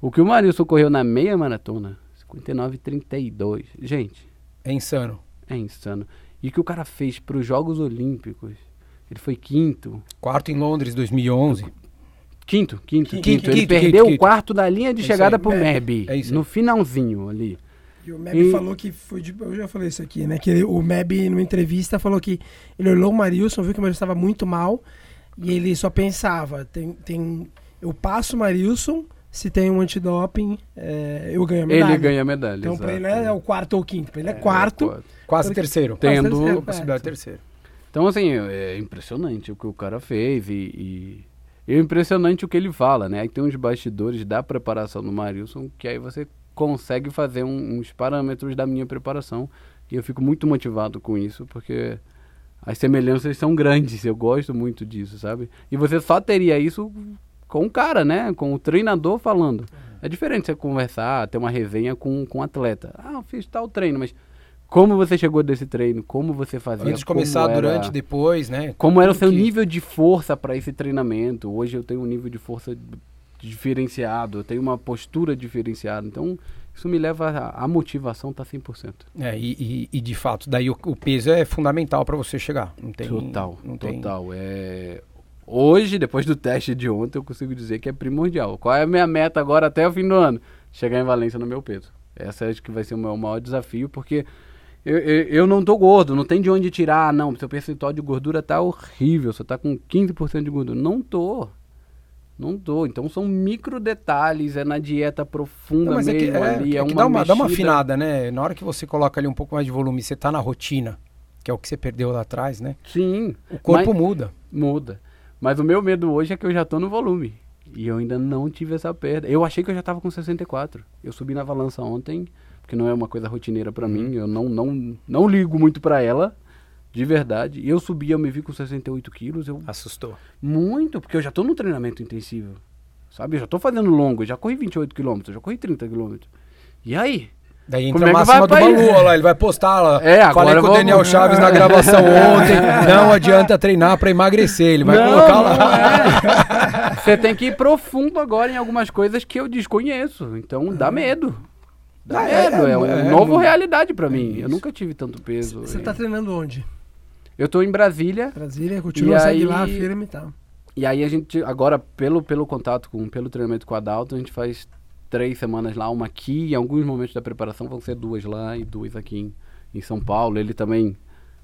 O que o Marilson correu na meia maratona, 59,32. Gente, É insano. É insano. E o que o cara fez pros Jogos Olímpicos, ele foi quinto. Quarto em Londres, 2011. Quinto, quinto, Quinto, quinto. quinto, Ele quinto, perdeu quinto. o quarto da linha de É chegada aí. pro É, MEB. é no finalzinho ali. E o Meb E- falou que foi de. Eu já falei isso aqui, né? Que ele- o Meb, numa entrevista, falou que ele olhou o Marilson, viu que o Marilson estava muito mal. E ele só pensava: tem, tem, eu passo o Marilson, se tem um antidoping, é, eu ganho a medalha. Ele ganha a medalha. Então, pra exato. ele é o quarto ou quinto. Pra ele é, É, quarto. quarto. Quase Porque- terceiro. Tendo- Quase terceiro, Possibilidade de é. terceiro. Então, assim, é impressionante o que o cara fez e, e é impressionante o que ele fala, né? Aí tem uns bastidores da preparação do Marilson que aí você consegue fazer um, uns parâmetros da minha preparação e eu fico muito motivado com isso porque as semelhanças são grandes, eu gosto muito disso, sabe? E você só teria isso com o cara, né? Com o treinador falando. É diferente você conversar, ter uma resenha com, com um atleta. Ah, eu fiz tal treino, mas como você chegou desse treino? Como você fazia? Antes de começar, era, durante, depois, né? Como era o seu que... nível de força para esse treinamento? Hoje eu tenho um nível de força diferenciado, eu tenho uma postura diferenciada. Então, isso me leva a, a motivação tá 100%. É, e, e, e de fato, daí o, o peso é fundamental para você chegar. Não tem, total, não total. Tem... É... Hoje, depois do teste de ontem, eu consigo dizer que é primordial. Qual é a minha meta agora até o fim do ano? Chegar em Valência no meu peso. Essa acho que vai ser o meu maior desafio, porque eu, eu, eu, não tô gordo, não tem de onde tirar, não. Seu percentual de gordura tá horrível, você tá com 15% de gordura. Não tô. Não tô. Então são micro detalhes, é na dieta profunda não, mesmo é que, é, ali. É, é uma dá, uma, mexida. dá uma afinada, né? Na hora que você coloca ali um pouco mais de volume, você tá na rotina, que é o que você perdeu lá atrás, né? Sim. O corpo muda. Muda. Mas o meu medo hoje é que eu já tô no volume. E eu ainda não tive essa perda. Eu achei que eu já tava com 64. Eu subi na balança ontem que não é uma coisa rotineira para mim. Eu não, não, não ligo muito para ela, de verdade. Eu subi, eu me vi com 68 quilos. Eu... Assustou. Muito, porque eu já tô no treinamento intensivo. Sabe? Eu já tô fazendo longo, eu já corri 28 quilômetros, já corri 30 quilômetros. E aí? Daí entra a máxima do Balu, lá, ele vai postar lá. É, agora Falei com o Daniel Chaves na gravação ontem. Não adianta treinar para emagrecer, ele vai não, colocar lá. É. Você tem que ir profundo agora em algumas coisas que eu desconheço. Então dá medo. Dá é, medo, é, é, uma é, novo realidade para mim. Eu nunca tive tanto peso. Você tá treinando onde? Eu tô em Brasília. Brasília, continua, segue aí, lá, firme e tal. E aí a gente, agora, pelo, pelo contato, com, pelo treinamento com a Dalton, a gente faz três semanas lá, uma aqui, em alguns momentos da preparação vão ser duas lá e duas aqui em, em São Paulo. Ele também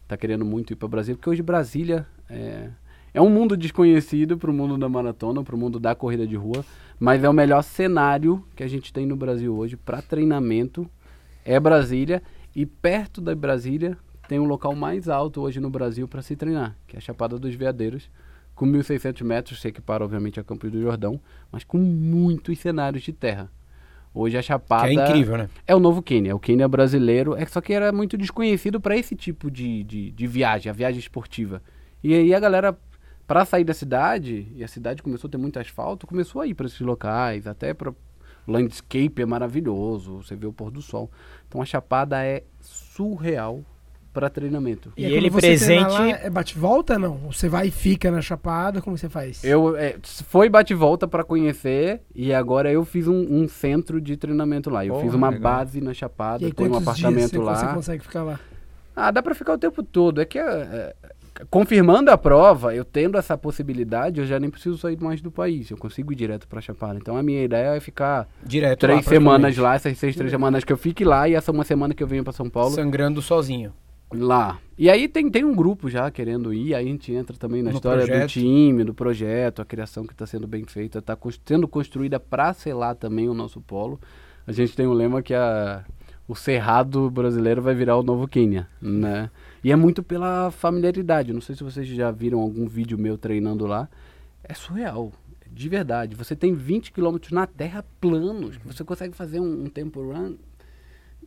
tá querendo muito ir para Brasília, porque hoje Brasília é, é um mundo desconhecido para o mundo da maratona, para o mundo da corrida de rua, mas é o melhor cenário que a gente tem no Brasil hoje para treinamento é Brasília e perto da Brasília tem um local mais alto hoje no Brasil para se treinar, que é a Chapada dos Veadeiros, com 1.600 metros, se equipara obviamente a Campos do Jordão, mas com muitos cenários de terra. Hoje a Chapada. Que é incrível, né? É o novo Quênia. O Quênia brasileiro. É só que era muito desconhecido para esse tipo de, de, de, viagem, a viagem esportiva. E aí a galera, para sair da cidade, e a cidade começou a ter muito asfalto, começou a ir para esses locais, até para. Landscape é maravilhoso, você vê o pôr do sol. Então a Chapada é surreal para treinamento. E, e ele presente lá, é bate volta não? Você vai e fica na Chapada, como você faz? Eu é, foi bate volta para conhecer e agora eu fiz um, um, centro de treinamento lá. Eu Porra, fiz uma legal. base na Chapada, tenho um apartamento dias lá. Você consegue ficar lá? Ah, dá para ficar o tempo todo. É que é, é, confirmando a prova, eu tendo essa possibilidade, eu já nem preciso sair mais do país. Eu consigo ir direto para Chapada. Então a minha ideia é ficar direto três lá, semanas lá, essas seis três semanas que eu fique lá e essa uma semana que eu venho para São Paulo. Sangrando sozinho lá. E aí tem, tem um grupo já querendo ir, aí a gente entra também na no história projeto. do time, do projeto, a criação que está sendo bem feita, está sendo construída para selar também o nosso polo. A gente tem um lema que a, o Cerrado brasileiro vai virar o novo Quênia, né? E é muito pela familiaridade. Não sei se vocês já viram algum vídeo meu treinando lá. É surreal, de verdade. Você tem 20 quilômetros na terra planos, você consegue fazer um, um tempo run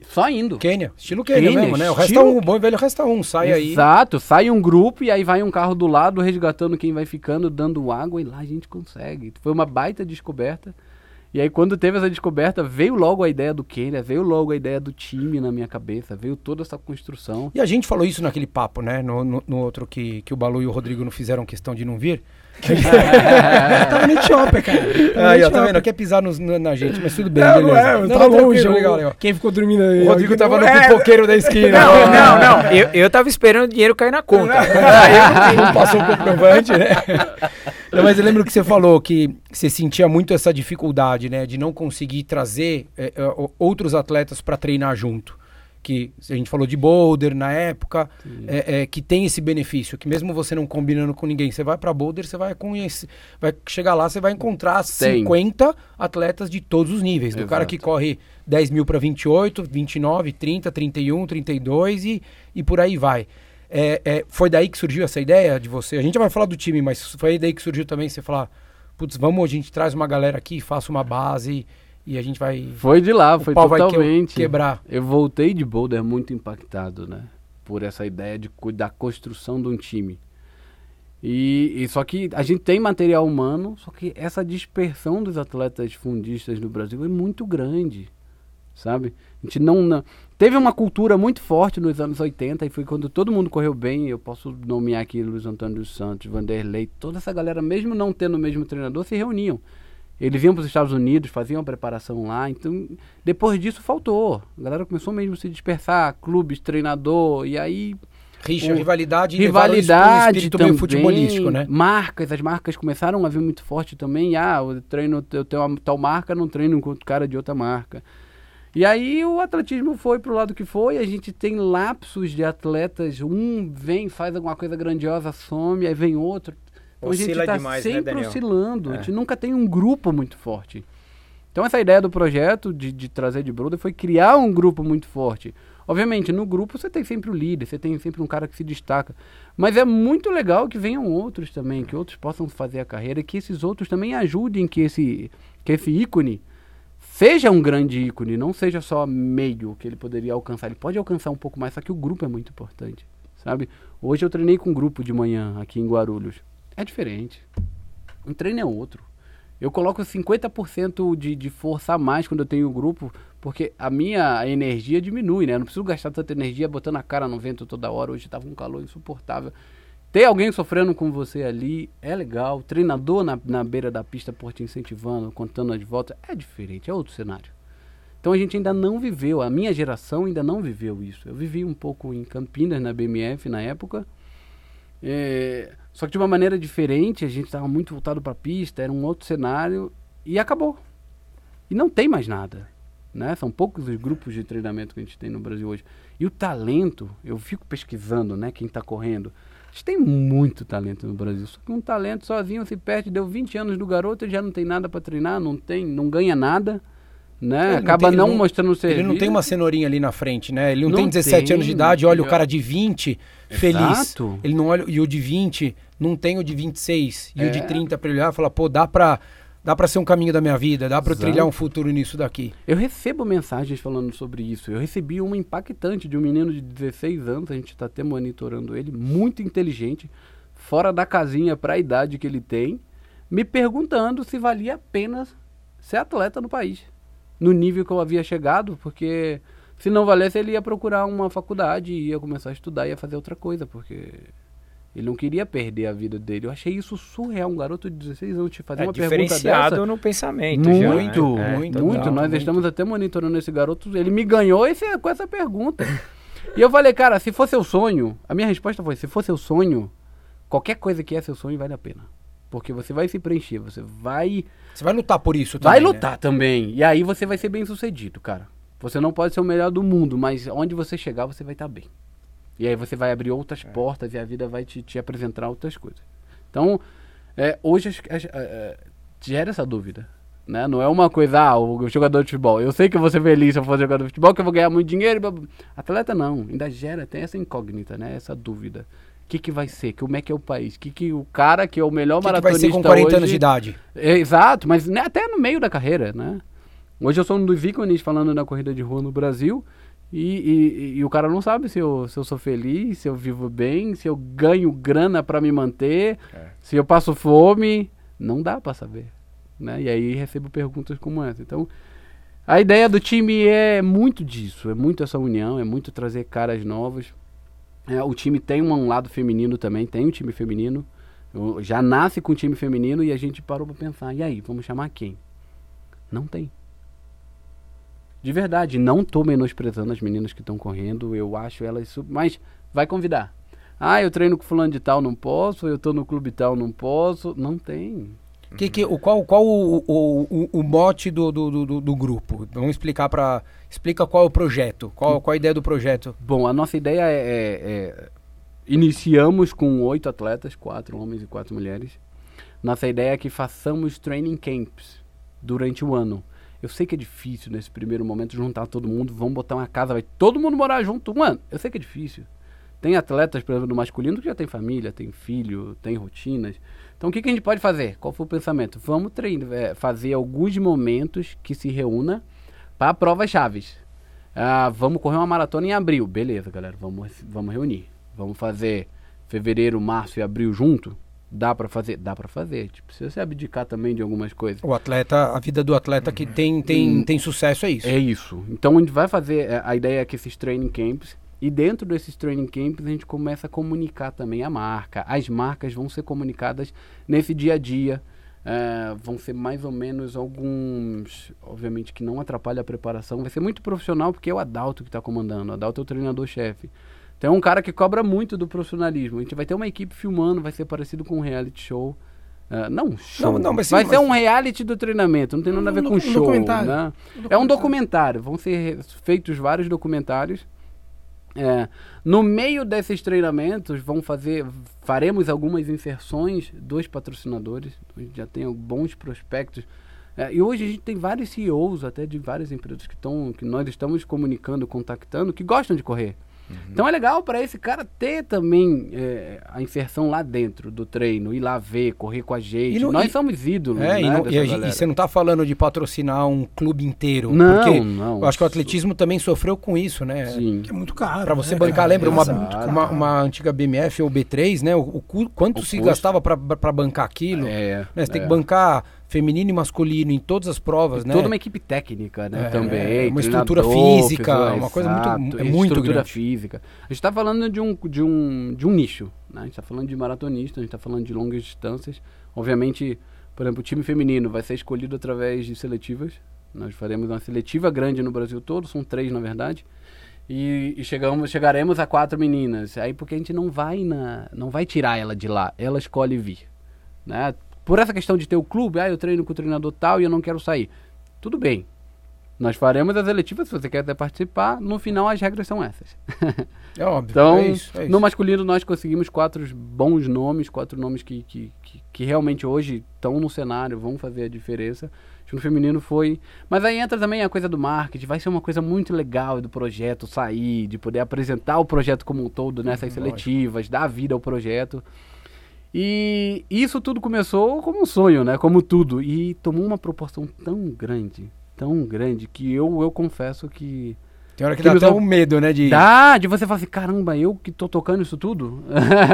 só indo. Quênia. Estilo Quênia, mesmo, né? O resto é um, o bom e velho resta um, sai Exato, aí. Exato, sai um grupo e aí vai um carro do lado resgatando quem vai ficando, dando água e lá a gente consegue. Foi uma baita descoberta. E aí quando teve essa descoberta, veio logo a ideia do Quênia, veio logo a ideia do time na minha cabeça, veio toda essa construção. E a gente falou isso naquele papo, né? No, no, no outro que, que o Balu e o Rodrigo não fizeram questão de não vir. tava no Etiópia, cara. Aí, ó, tá vendo? Quer pisar nos, na, na, gente, mas tudo bem, não, beleza. Não, é, eu não, tava longe. Legal, legal. Quem ficou dormindo aí? O Rodrigo tava no é. pipoqueiro da esquina. Não, não, não. Eu, eu tava esperando o dinheiro cair na conta. Aí não passou o comprovante, né? Não, mas eu lembro que você falou que você sentia muito essa dificuldade, né? De não conseguir trazer é, outros atletas para treinar junto que a gente falou de Boulder na época, é, é, que tem esse benefício, que mesmo você não combinando com ninguém, você vai para Boulder, você vai conhecer, vai chegar lá, você vai encontrar tem. 50 atletas de todos os níveis, do cara que corre 10 mil para 28, 29, 30, 31, 32 e, e por aí vai. É, é, foi daí que surgiu essa ideia de você? A gente vai falar do time, mas foi daí que surgiu também você falar, putz, vamos, a gente traz uma galera aqui, faça uma base e a gente vai. Foi de lá, foi totalmente. quebrar. Eu voltei de Boulder muito impactado, né? Por essa ideia de, da construção de um time. E, e só que a gente tem material humano, só que essa dispersão dos atletas fundistas no Brasil é muito grande, sabe? A gente não, não- teve uma cultura muito forte nos anos 80 e foi quando todo mundo correu bem. Eu posso nomear aqui Luiz Antônio dos Santos, Vanderlei, toda essa galera, mesmo não tendo o mesmo treinador, se reuniam. Eles iam para os Estados Unidos, faziam a preparação lá. Então, depois disso, faltou. A galera começou mesmo a se dispersar, clubes, treinador, e aí Rixa, O- rivalidade, rivalidade espírito também, meio futebolístico, né? Marcas, as marcas começaram a vir muito forte também. Ah, eu treino, eu tenho uma tal marca, não treino com outro cara de outra marca. E aí o atletismo foi pro lado que foi, a gente tem lapsos de atletas, um vem, faz alguma coisa grandiosa, some, aí vem outro. Então a Oscila gente tá demais, né, sempre Daniel? oscilando, a É. gente nunca tem um grupo muito forte. Então essa ideia do projeto de, de trazer de Brother foi criar um grupo muito forte. Obviamente, no grupo você tem sempre o líder, você tem sempre um cara que se destaca. Mas é muito legal que venham outros também, que outros possam fazer a carreira e que esses outros também ajudem que esse, que esse ícone seja um grande ícone, não seja só meio que ele poderia alcançar. Ele pode alcançar um pouco mais, só que o grupo é muito importante, sabe? Hoje eu treinei com um grupo de manhã aqui em Guarulhos. É diferente. Um treino é outro. Eu coloco 50% de, de força a mais quando eu tenho grupo, porque a minha energia diminui, né? Eu não preciso gastar tanta energia botando a cara no vento toda hora. Hoje tava um calor insuportável. Ter alguém sofrendo com você ali é legal. Treinador na, na beira da pista por te incentivando, contando as voltas, é diferente, é outro cenário. Então a gente ainda não viveu, a minha geração ainda não viveu isso. Eu vivi um pouco em Campinas, na BMF, na época. É, só que de uma maneira diferente, a gente estava muito voltado para a pista, era um outro cenário e acabou. E não tem mais nada. Né? São poucos os grupos de treinamento que a gente tem no Brasil hoje. E o talento, eu fico pesquisando, né, quem está correndo. A gente tem muito talento no Brasil. Só que um talento sozinho se perde, deu 20 anos do garoto e já não tem nada para treinar, não tem, não ganha nada, né? Ele não Acaba tem- ele não, não- mostrando o serviço. Ele não tem uma cenourinha ali na frente, né? Ele não, Não tem 17 anos de tem. idade, olha o cara de 20 feliz. Exato. Ele não olha e o de 20 não tem o de 26 e o de É. 30 para ele olhar e falar, pô, dá pra dá para ser um caminho da minha vida, dá para trilhar um futuro nisso daqui. Eu recebo mensagens falando sobre isso. Eu recebi uma impactante de um menino de 16 anos, a gente está até monitorando ele, muito inteligente, fora da casinha para a idade que ele tem, me perguntando se valia a pena ser atleta no país, no nível que eu havia chegado, porque se não valesse ele ia procurar uma faculdade, ia começar a estudar, ia fazer outra coisa, porque ele não queria perder a vida dele. Eu achei isso surreal, um garoto de 16 anos te fazer É uma pergunta diferenciado dessa. no pensamento. Muito, já, né? É, muito, total, muito. Nós muito. estamos até monitorando esse garoto. Ele me ganhou esse, com essa pergunta. e eu falei, cara, se for seu sonho, a minha resposta foi: se for seu sonho, qualquer coisa que é seu sonho vale a pena. Porque você vai se preencher, você vai. Você vai lutar por isso vai também, né? lutar também. E aí você vai ser bem sucedido, cara. Você não pode ser o melhor do mundo, mas onde você chegar, você vai estar bem. E aí você vai abrir outras É. portas e a vida vai te, te apresentar outras coisas. Então, é, hoje as- gera essa dúvida. Né? Não é uma coisa, ah, o jogador de futebol. Eu sei que eu vou ser feliz se eu for jogador de futebol, que eu vou ganhar muito dinheiro. Atleta não, ainda gera, tem essa incógnita, né? Essa dúvida. O que, que vai ser? Como é que é o país? O que, que o cara que é o melhor O que, que vai maratonista ser com 40 hoje, anos de idade? é, exato, mas né, até no meio da carreira, né? Hoje eu sou um dos ícones falando na corrida de rua no Brasil e, e- e o cara não sabe se eu, se eu sou feliz, se eu vivo bem, se eu ganho grana pra me manter, É. se eu passo fome. Não dá pra saber, né? E aí recebo perguntas como essa. Então, a ideia do time é muito disso, é muito essa união, é muito trazer caras novos. É, o time tem um lado feminino também, tem um time feminino. Já nasce com um time feminino e a gente parou pra pensar, e aí, vamos chamar quem? Não tem. De verdade, não tô menosprezando as meninas que estão correndo, eu acho elas. Mas vai convidar. Ah, eu treino com fulano de tal, não posso, eu tô no clube tal, não posso. Não tem. Que, que, o, qual qual o, o, o, o mote do, do, do- do, grupo? Vamos explicar para Explica qual é o projeto, qual, qual a ideia do projeto. Bom, a nossa ideia é, é- é- Iniciamos com oito atletas, quatro homens e quatro mulheres. Nossa ideia é que façamos training camps durante o ano. Eu sei que é difícil nesse primeiro momento juntar todo mundo, vamos botar uma casa, vai todo mundo morar junto um ano. Eu sei que é difícil. Tem atletas, por exemplo, no masculino que já tem família, tem filho, tem rotinas. Então o que, que a gente pode fazer? Qual foi o pensamento? Vamos treinar, é, fazer alguns momentos que se reúna para provas chaves. Ah, vamos correr uma maratona em abril. Beleza, galera, vamos, vamos reunir. Vamos fazer fevereiro, março e abril junto? Dá para fazer? Dá para fazer. Tipo, precisa se abdicar também de algumas coisas. O atleta, a vida do atleta que tem, tem, Hum. tem sucesso é isso. É isso. Então a gente vai fazer, é, a ideia é que esses training camps, e dentro desses training camps a gente começa a comunicar também a marca. As marcas vão ser comunicadas nesse dia a dia. É, vão ser mais ou menos alguns, obviamente que não atrapalha a preparação. Vai ser muito profissional porque é o Adalto que está comandando. O Adalto é o treinador-chefe. Então é um cara que cobra muito do profissionalismo. A gente vai ter uma equipe filmando, vai ser parecido com um reality show. É, não, show. Não, não, mas sim, vai mas- ser um reality do treinamento, não tem nada a ver com um show. documentário. Né? É um documentário, vão ser feitos vários documentários. É, no meio desses treinamentos, vão fazer, faremos algumas inserções dos patrocinadores. Já tem bons prospectos. É, e hoje a gente tem vários CEOs até de várias empresas que, tão, que nós estamos comunicando, contactando, que gostam de correr. Então é legal para esse cara ter também é, a inserção lá dentro do treino, ir lá ver, correr com a gente. E no- nós e- somos ídolos. É, e, né, não- dessa e galera. e você não tá falando de patrocinar um clube inteiro. Não, porque não. eu acho que o atletismo também sofreu com isso, né? Sim. Que é muito caro. Pra você né, bancar, cara? lembra uma, é uma, uma antiga BMF ou B3, né? O, o quanto O se custo. gastava pra, pra bancar aquilo? É, né? Você tem é. que bancar feminino e masculino em todas as provas, né? Toda uma equipe técnica, né? É, também. uma estrutura física, uma coisa muito- exato, é muito Estrutura grande. física. A gente está falando de um, de, um, de um nicho. Né? A gente está falando de maratonista, a gente está falando de longas distâncias. Obviamente, por exemplo, o time feminino vai ser escolhido através de seletivas. Nós faremos uma seletiva grande no Brasil todo, são três na verdade. E, e chegamos, chegaremos a quatro meninas. Aí porque a gente não vai na, não vai tirar ela de lá, ela escolhe vir, né? Por essa questão de ter o clube, ah, eu treino com o treinador tal e eu não quero sair. Tudo bem. Nós faremos as eletivas se você quer até participar. No final as regras são essas. É óbvio. Então, é isso, é isso. no masculino nós conseguimos quatro bons nomes, quatro nomes que, que, que, que realmente hoje estão no cenário, vão fazer a diferença. No feminino foi. Mas aí entra também a coisa do marketing, vai ser uma coisa muito legal do projeto sair, de poder apresentar o projeto como um todo nessas Uhum, lógico. seletivas, dar vida ao projeto. E isso tudo começou como um sonho, né? Como tudo. E tomou uma proporção tão grande, tão grande, que eu, eu confesso que. Tem hora que que dá até um medo, né? De... Dá, de você falar assim, caramba, eu que tô tocando isso tudo?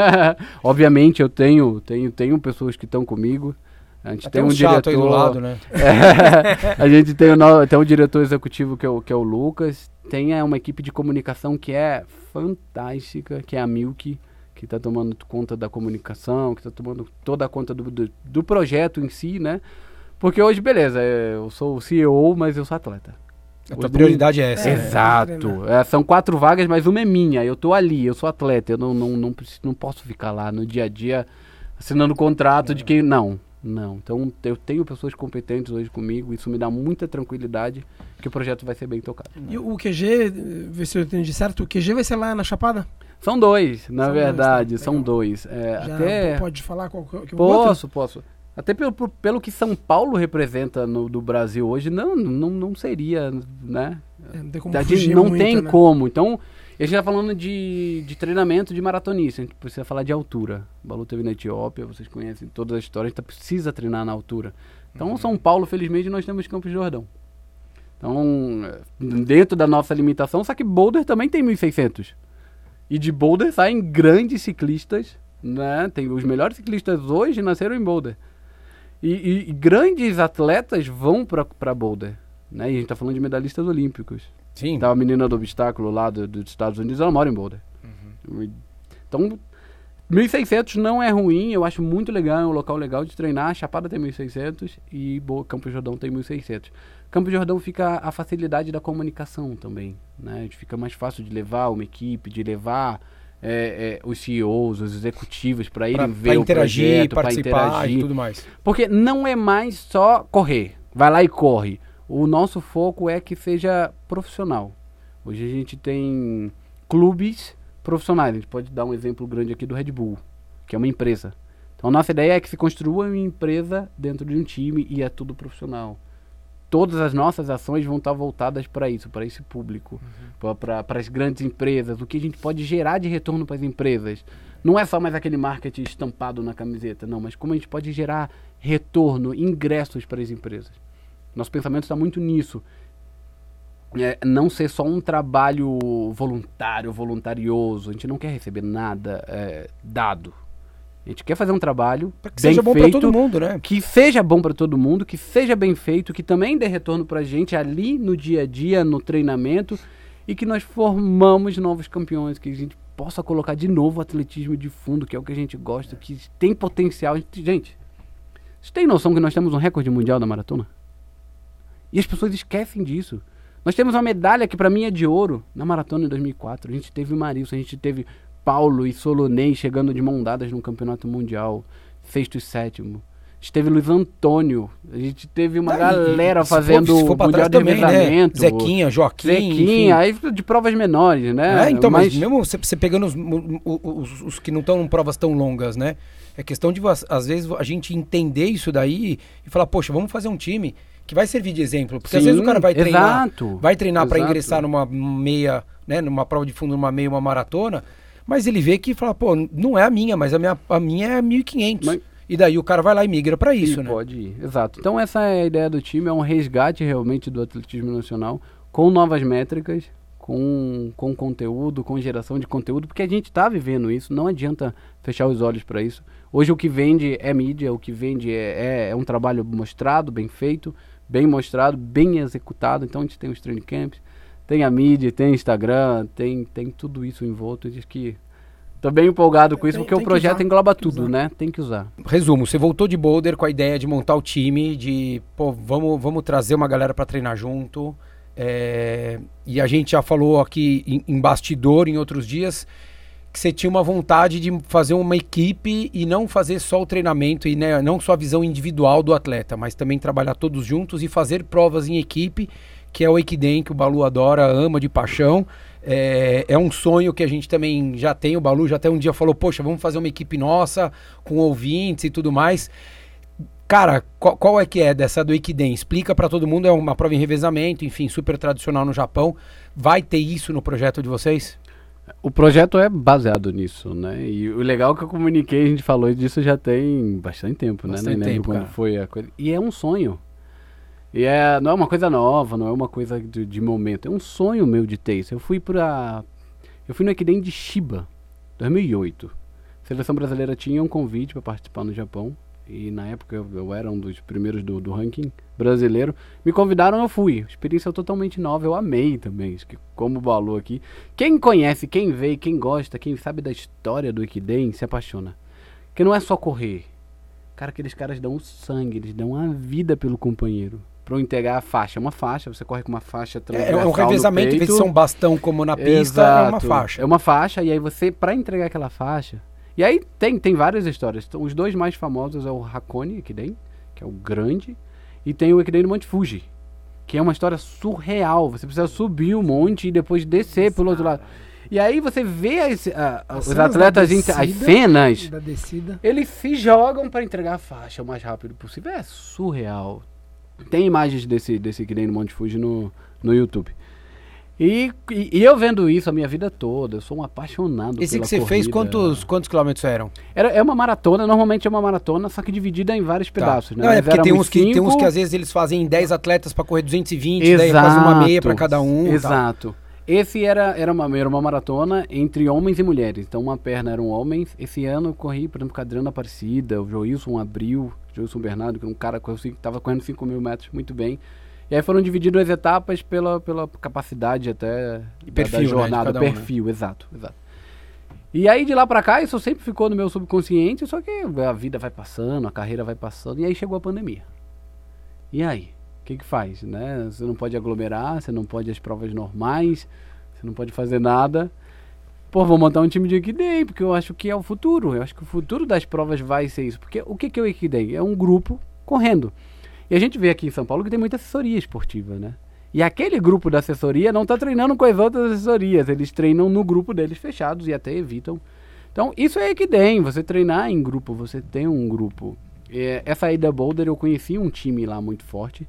Obviamente eu tenho, tenho, tenho pessoas que estão comigo. A gente Até tem um um diretor. aí do lado, né? É, a gente tem o, tem o diretor executivo que é o, que é o Lucas. Tem é, uma equipe de comunicação que é fantástica, que é a Milk, que está tomando conta da comunicação, que está tomando toda a conta do, do, do projeto em si, né? Porque hoje, beleza, é, eu sou o CEO, mas eu sou atleta. A tua prioridade é essa. É. né? Exato. É, são quatro vagas, mas uma é minha. Eu tô ali, eu sou atleta. Eu não, não, não, preciso- não posso ficar lá no dia a dia assinando contrato de quem. Não, não. Então eu tenho pessoas competentes hoje comigo. Isso me dá muita tranquilidade que o projeto vai ser bem tocado. E o QG, vê se eu entendi certo, o QG vai ser lá na Chapada? São dois, na São dois, verdade. tá? são Legal. dois. É, até. pode falar qual que que o outro? Posso, posso. Até pelo, pelo que São Paulo representa no, do Brasil hoje, não, não, não seria, né? É, não tem como não muito, tem né? como. Então, a gente tá falando de, de treinamento de maratonista. A gente precisa falar de altura. O Balu teve na Etiópia, vocês conhecem toda a história. A gente tá- precisa treinar na altura. Então, São Paulo, felizmente, nós temos Campos de Jordão. Então, eh, dentro da nossa limitação, só que Boulder também tem 1.600. E de Boulder saem grandes ciclistas, né? Tem os melhores ciclistas hoje nasceram em Boulder. E, e- e grandes atletas vão para Boulder, né? E a gente tá falando de medalhistas olímpicos. Sim. Então a menina do obstáculo lá do- dos Estados Unidos, ela mora em Boulder. Então, 1.600 não é ruim, eu acho muito legal, é um local legal de treinar. Chapada tem 1.600 e Campo Jordão tem 1.600. Campo Jordão fica a facilidade da comunicação também, né? Fica mais fácil de levar uma equipe, de levar é, é, os CEOs, os executivos para irem Pra, ver pra o interagir, projeto, para participar interagir. e tudo mais. Porque não é mais só correr. Vai lá e corre. O nosso foco é que seja profissional. Hoje a gente tem clubes profissionais. A gente pode dar um exemplo grande aqui do Red Bull, que é uma empresa. Então a nossa ideia é que se construa uma empresa dentro de um time e é tudo profissional. Todas as nossas ações vão estar voltadas para isso, para esse público, para as grandes empresas, o que a gente pode gerar de retorno para as empresas. Não é só mais aquele marketing estampado na camiseta, não, mas como a gente pode gerar retorno, ingressos para as empresas. Nosso pensamento está muito nisso. É, não ser só um trabalho voluntário, voluntarioso. A gente não quer receber nada é, dado. A gente quer fazer um trabalho Pra que bem seja bom pra todo mundo, né? que seja bom para todo mundo, que seja bem feito, que também dê retorno para a gente ali no dia a dia, no treinamento, e que nós formamos novos campeões, que a gente possa colocar de novo o atletismo de fundo, que é o que a gente gosta, que tem potencial. Gente- vocês têm noção que nós temos um recorde mundial da maratona? E as pessoas esquecem disso. Nós temos uma medalha que para mim é de ouro na maratona em 2004. A gente teve o Marilson, a gente teve Paulo e Solonei chegando de mão dadas no campeonato mundial, sexto e sétimo. A gente teve Luiz Antônio, a gente teve uma Ah, galera e for- fazendo se for pra mundial trás de também, né? revezamento. Zequinha, Joaquim, Zequinha, aí de provas menores, né? É, então, mas, Mas- mesmo você, você pegando os, o- o- os- os que não estão em provas tão longas, né? É questão de, às às vezes, a gente entender isso daí e falar, poxa, vamos fazer um time que vai servir de exemplo. Porque às Sim, vezes o cara vai treinar, exato, vai treinar para ingressar numa meia, né? Numa prova de fundo, numa meia, uma maratona, mas ele vê que fala, pô, não é a minha, mas a minha, a minha é 1.500. Mas- E daí o cara vai lá e migra para isso, E né? Pode ir, exato. Então essa é a ideia do time, é um resgate realmente do atletismo nacional, com novas métricas, com, com conteúdo, com geração de conteúdo, porque a gente está vivendo isso, não adianta fechar os olhos para isso. Hoje o que vende é mídia, o que vende é, é, é um trabalho mostrado, bem feito, bem mostrado, bem executado. Então a gente tem os training camps, tem a mídia, tem Instagram, tem, tem tudo isso envolto. Diz que tô bem empolgado com isso, Tem- porque o projeto usar, engloba tudo, usar. né? Tem que usar. Resumo, você voltou de Boulder com a ideia de montar o time, de, pô, vamos, vamos trazer uma galera para treinar junto. é, e a gente já falou aqui em, em bastidor em outros dias que você tinha uma vontade de fazer uma equipe e não fazer só o treinamento e né, não só a visão individual do atleta, mas também trabalhar todos juntos e fazer provas em equipe, que é o Equidem que o Balu adora, ama de paixão. É, é um sonho que a gente também já tem. O Balu já até um dia falou: Poxa, vamos fazer uma equipe nossa, com ouvintes e tudo mais. Cara, qual, qual é que é dessa do Equidem? Explica pra todo mundo, é uma prova em revezamento, enfim, super tradicional no Japão. Vai ter isso no projeto de vocês? O projeto é baseado nisso, né? E o legal é que eu comuniquei, a gente falou disso já tem bastante tempo, Bastante né? Nem lembro tempo, quando cara. foi a coisa. E é um sonho. E é, não é uma coisa nova, não é uma coisa de, de momento. É um sonho meu de ter isso. Eu fui pra. Eu fui no Ekiden de Shiba, 2008. A seleção brasileira tinha um convite para participar no Japão. E na época eu, eu era um dos primeiros do, do ranking brasileiro. Me convidaram, eu fui. Experiência totalmente nova, eu amei também. Que como o Balu aqui. Quem conhece, quem vê, quem gosta, quem sabe da história do Equidem, se apaixona. Porque não é só correr. Cara, aqueles caras dão sangue, eles dão a vida pelo companheiro. Pra entregar a faixa. É uma faixa, você corre com uma faixa É, transversal é um no revezamento, em vez de ser um bastão como na pista, é uma Exato. faixa. É uma faixa, e aí você, pra entregar aquela faixa. E aí tem, tem várias histórias. Então, os dois mais famosos é o Hakone Ekiden, que é o grande, e tem o Ekiden do Monte Fuji, que é uma história surreal. Você precisa subir o monte e depois descer pelo outro lado. E aí você vê as- a- As os atletas, inte- as descida. cenas, descida. eles se jogam pra entregar a faixa o mais rápido possível. É surreal. Tem imagens desse, desse Ekiden do Monte Fuji no, no YouTube. E, e, e eu vendo isso a minha vida toda, eu sou um apaixonado Esse que você fez, corrida. quantos, quantos quilômetros eram? Era, é uma maratona, normalmente é uma maratona, só que dividida em vários pedaços, né? Não, é porque tem uns, que, tem uns cinco- que às vezes eles fazem 10 atletas pra correr 220, daí faz uma meia pra cada um. Exato. Esse era, era, uma, era uma maratona entre homens e mulheres. Então uma perna eram homens. Esse ano eu corri, por exemplo, com a Adriana Aparecida, o Joilson Abril, Joilson Bernardo, que era um cara que estava correndo 5 mil metros muito bem. E aí foram divididas as etapas pela, pela capacidade até E da- perfil, da né, de jornada, cada um, né? perfil, exato, exato. E aí de lá pra cá isso sempre ficou no meu subconsciente, só que a vida vai passando, a carreira vai passando, e aí chegou a pandemia. E aí? O que que faz, né? Você não pode aglomerar, você não pode as provas normais, você não pode fazer nada. Pô, vou montar um time de Equidei, porque eu acho que é o futuro. Eu acho que o futuro das provas vai ser isso. Porque o que, que é o Equidei? É um grupo correndo. E a gente vê aqui em São Paulo que tem muita assessoria esportiva, né? E aquele grupo da assessoria não está treinando com as outras assessorias. Eles treinam no grupo deles fechados e até evitam. Então, isso é Equidem. Você treinar em grupo, você tem um grupo. É, essa ida Boulder, eu conheci um time lá muito forte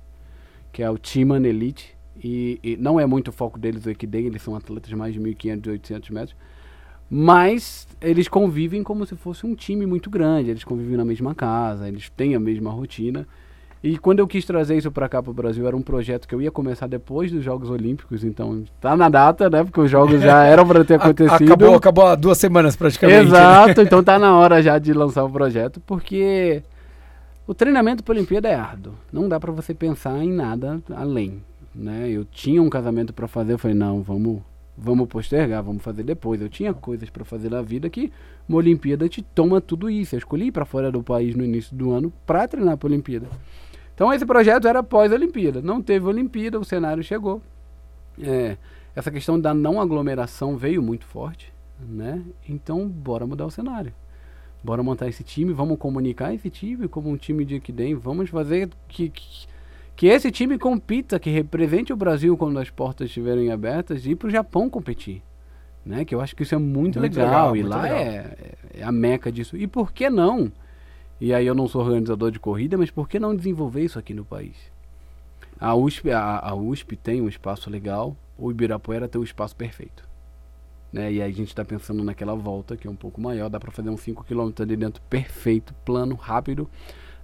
que é o Timan Elite. E, e não é muito o foco deles o Equidem, eles são atletas de mais de 1.500 e 800 metros. Mas eles convivem como se fosse um time muito grande, eles convivem na mesma casa, eles têm a mesma rotina. E quando eu quis trazer isso para cá para o Brasil, era um projeto que eu ia começar depois dos Jogos Olímpicos, então tá na data, né? Porque os Jogos já eram para ter acontecido. Acabou, acabou há duas semanas praticamente. né? Exato, então tá na hora já de lançar o projeto, porque o treinamento para a Olimpíada é árduo. Não dá para você pensar em nada além, né? Eu tinha um casamento para fazer, eu falei, não, vamos vamos postergar, vamos fazer depois. Eu tinha coisas para fazer na vida que uma Olimpíada te toma tudo isso. Eu escolhi ir para fora do país no início do ano para treinar para a Olimpíada. Então esse projeto era pós-Olimpíada. Não teve Olimpíada, o cenário chegou. É, essa questão da não aglomeração veio muito forte, né? Então bora mudar o cenário. Bora montar esse time, vamos comunicar esse time como um time de Equidem, vamos fazer que, que que esse time compita, que represente o Brasil quando as portas estiverem abertas e ir para o Japão competir. Né? Que eu acho que isso é muito, Muito legal, legal, e muito lá legal. é, é a meca disso. E por que não? E aí eu não sou organizador de corrida, mas por que não desenvolver isso aqui no país? A USP, a, a USP tem um espaço legal, o Ibirapuera tem um espaço perfeito. Né? E aí a gente está pensando naquela volta que é um pouco maior, dá para fazer uns 5 km ali dentro perfeito, plano, rápido.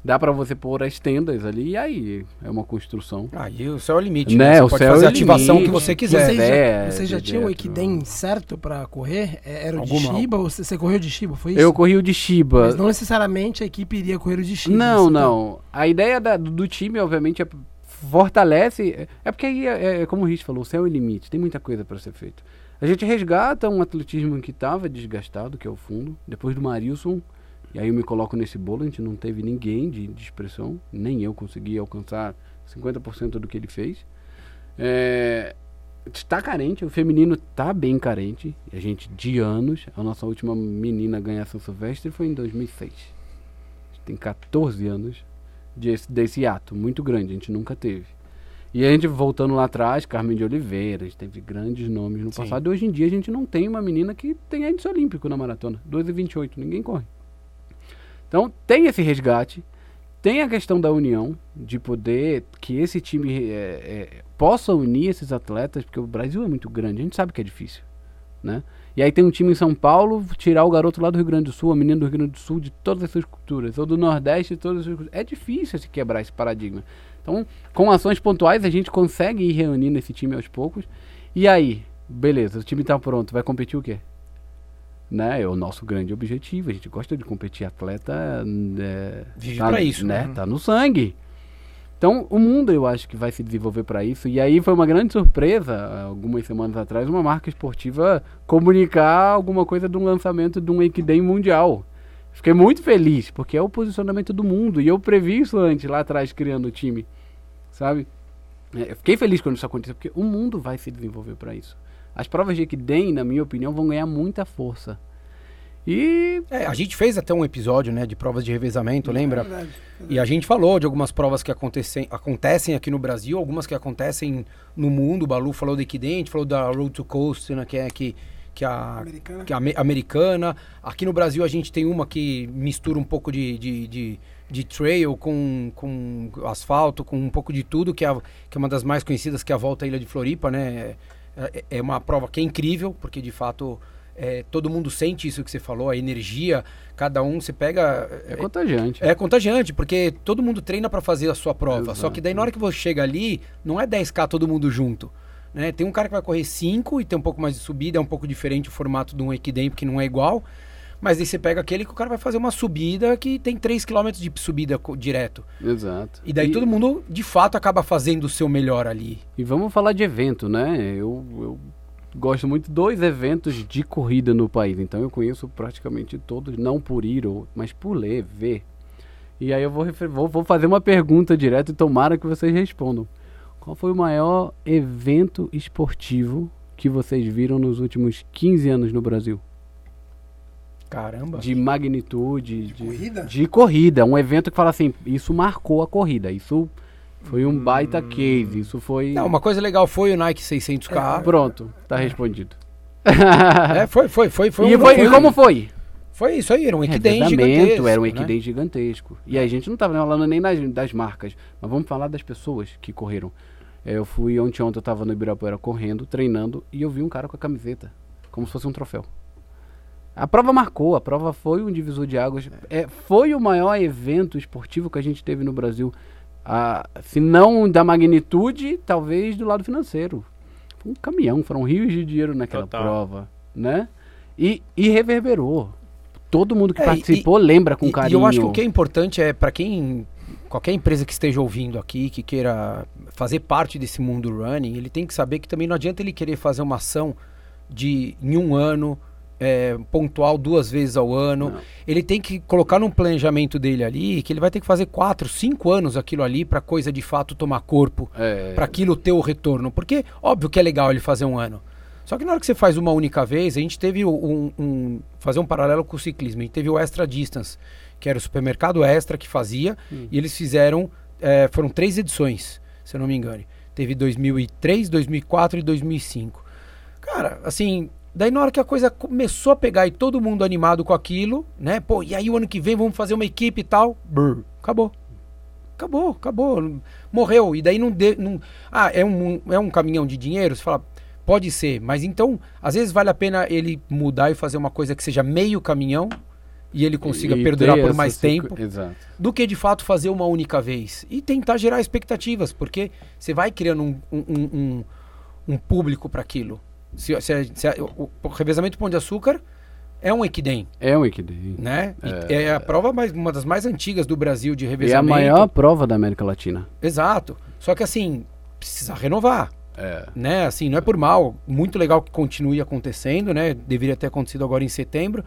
Dá para você pôr as tendas ali e aí é uma construção. Aí o céu é o limite, Né, né? Você o pode céu fazer é a o ativação limite. que você quiser. Vocês É, já, você já tinha o. Equidem certo pra correr? É, Era o de Alguma- Shiba ou você, você correu de Shiba? Foi isso? Eu corri o de Shiba. Mas não necessariamente a equipe iria correr o de Shiba. Não, Você tá- não. A ideia da- do time, obviamente, é fortalece. É porque aí, é, é como o Rich falou, o céu é o limite, tem muita coisa para ser feito. A gente resgata um atletismo que estava desgastado, que é o fundo, depois do Marilson. E aí eu me coloco nesse bolo, a gente não teve ninguém de, de expressão, nem eu consegui alcançar 50% do que ele fez. É, está carente, o feminino está bem carente. A gente, de anos, a nossa última menina ganhar São Silvestre foi em 2006. A gente tem 14 anos desse, desse ato muito grande, a gente nunca teve. E a gente voltando lá atrás, Carmen de Oliveira, a gente teve grandes nomes no Sim. passado. E hoje em dia a gente não tem uma menina que tenha índice olímpico na maratona. 2,28, ninguém corre. Então tem esse resgate, tem a questão da união, de poder que esse time é, é, possa unir esses atletas, porque o Brasil é muito grande, a gente sabe que é difícil. Né? E aí tem um time em São Paulo, tirar o garoto lá do Rio Grande do Sul, a menina do Rio Grande do Sul, de todas as suas culturas, ou do Nordeste, de todas as suas culturas. É difícil se quebrar esse paradigma. Então, com ações pontuais, a gente consegue ir reunindo esse time aos poucos. E aí, beleza, o time tá pronto, vai competir o quê? Né? É o nosso grande objetivo. A gente gosta de competir. Atleta é, Vive tá, pra isso, né? né? Tá no sangue. Então, o mundo eu acho que vai se desenvolver para isso. E aí foi uma grande surpresa, algumas semanas atrás, uma marca esportiva comunicar alguma coisa de um lançamento de um Equidem mundial. Fiquei muito feliz, porque é o posicionamento do mundo. E eu previ isso antes, lá atrás, criando o time. Sabe? É, eu fiquei feliz quando isso aconteceu, porque o mundo vai se desenvolver para isso. As provas de Equidem, na minha opinião, vão ganhar muita força. E É, a gente fez até um episódio, né, de provas de revezamento, lembra? Verdade. E a gente falou de algumas provas que acontecem, acontecem aqui no Brasil, algumas que acontecem no mundo. O Balu falou da gente falou da Road to Coast, né, que é que, que a Americana. que é ame- americana. Aqui no Brasil a gente tem uma que mistura um pouco de, de, de, de trail com, com asfalto, com um pouco de tudo, que é, a- que é uma das mais conhecidas, que é a Volta à Ilha de Floripa, né? É, é uma prova que é incrível, porque de fato é, todo mundo sente isso que você falou, a energia, cada um, você pega... é contagiante. É contagiante, porque todo mundo treina pra fazer a sua prova. Só Exato. que daí na hora que você chega ali, não é 10k todo mundo junto. Né? Tem um cara que vai correr 5 e tem um pouco mais de subida, é um pouco diferente o formato de um Equidem, porque não é igual. Mas aí você pega aquele que o cara vai fazer uma subida que tem 3 km de subida direto. Exato. E daí todo mundo, de fato, acaba fazendo o seu melhor ali. E vamos falar de evento, né? Eu, eu gosto muito dos eventos de corrida no país. Então eu conheço praticamente todos, não por ir, ou- mas por ler, ver. E aí eu vou, vou, vou fazer uma pergunta direto e tomara que vocês respondam. Qual foi o maior evento esportivo que vocês viram nos últimos 15 anos no Brasil? Caramba. De magnitude, de, corrida? de corrida. Um evento que fala assim, isso marcou a corrida, isso foi um baita case, isso foi... Não, uma coisa legal foi o Nike 600K. Pronto, tá respondido. É, foi, foi, foi. foi e, um- foi- e foi- como foi? Foi isso aí, era um equidem revezamento, gigantesco. era um né? equidem gigantesco. E a gente não estava falando nem das, das marcas, mas vamos falar das pessoas que correram. É, eu fui ontem, ontem eu estava no Ibirapuera correndo, treinando, e eu vi um cara com a camiseta, como se fosse um troféu. A prova marcou, a prova foi um divisor de águas. É, foi o maior evento esportivo que a gente teve no Brasil. Ah, se não da magnitude, talvez do lado financeiro. Foi um caminhão, foram rios de dinheiro naquela Total. prova, né? E, e reverberou. Todo mundo que É, e- participou lembra com E- carinho. E eu acho que o que é importante é para quem qualquer empresa que esteja ouvindo aqui, que queira fazer parte desse mundo running, ele tem que saber que também não adianta ele querer fazer uma ação de em um ano é, pontual duas vezes ao ano. Não. Ele tem que colocar num planejamento dele ali que ele vai ter que fazer quatro, cinco anos aquilo ali para coisa de fato tomar corpo, É, para aquilo ter o retorno. Porque óbvio que é legal ele fazer um ano. Só que na hora que você faz uma única vez, a gente teve um, um- fazer um paralelo com o ciclismo. A gente teve o Extra Distance, que era o supermercado Extra que fazia, e eles fizeram, é, foram três edições, se eu não me engano. Teve 2003, 2004 e 2005. Cara, assim, daí na hora que a coisa começou a pegar e todo mundo animado com aquilo, né? Pô, e aí o ano que vem vamos fazer uma equipe e tal, brr, acabou. Acabou, acabou, morreu. E daí não, de, não ah, é um, é um caminhão de dinheiro? Você fala, pode ser, mas então, às vezes vale a pena ele mudar e fazer uma coisa que seja meio caminhão e ele consiga e perdurar por mais tempo Exato. do que de fato fazer uma única vez e tentar gerar expectativas, porque você vai criando um, um, um, um- público para aquilo. Se, se- se- o, o revezamento Pão de Açúcar é um equidem, É um equidem. né? E É, a prova mais, uma das mais antigas do Brasil de É a revezamento. maior prova da América Latina. Exato. Só que assim, precisa renovar É. né? Assim, não é por mal, muito legal que continue acontecendo, né? Deveria ter acontecido agora em setembro,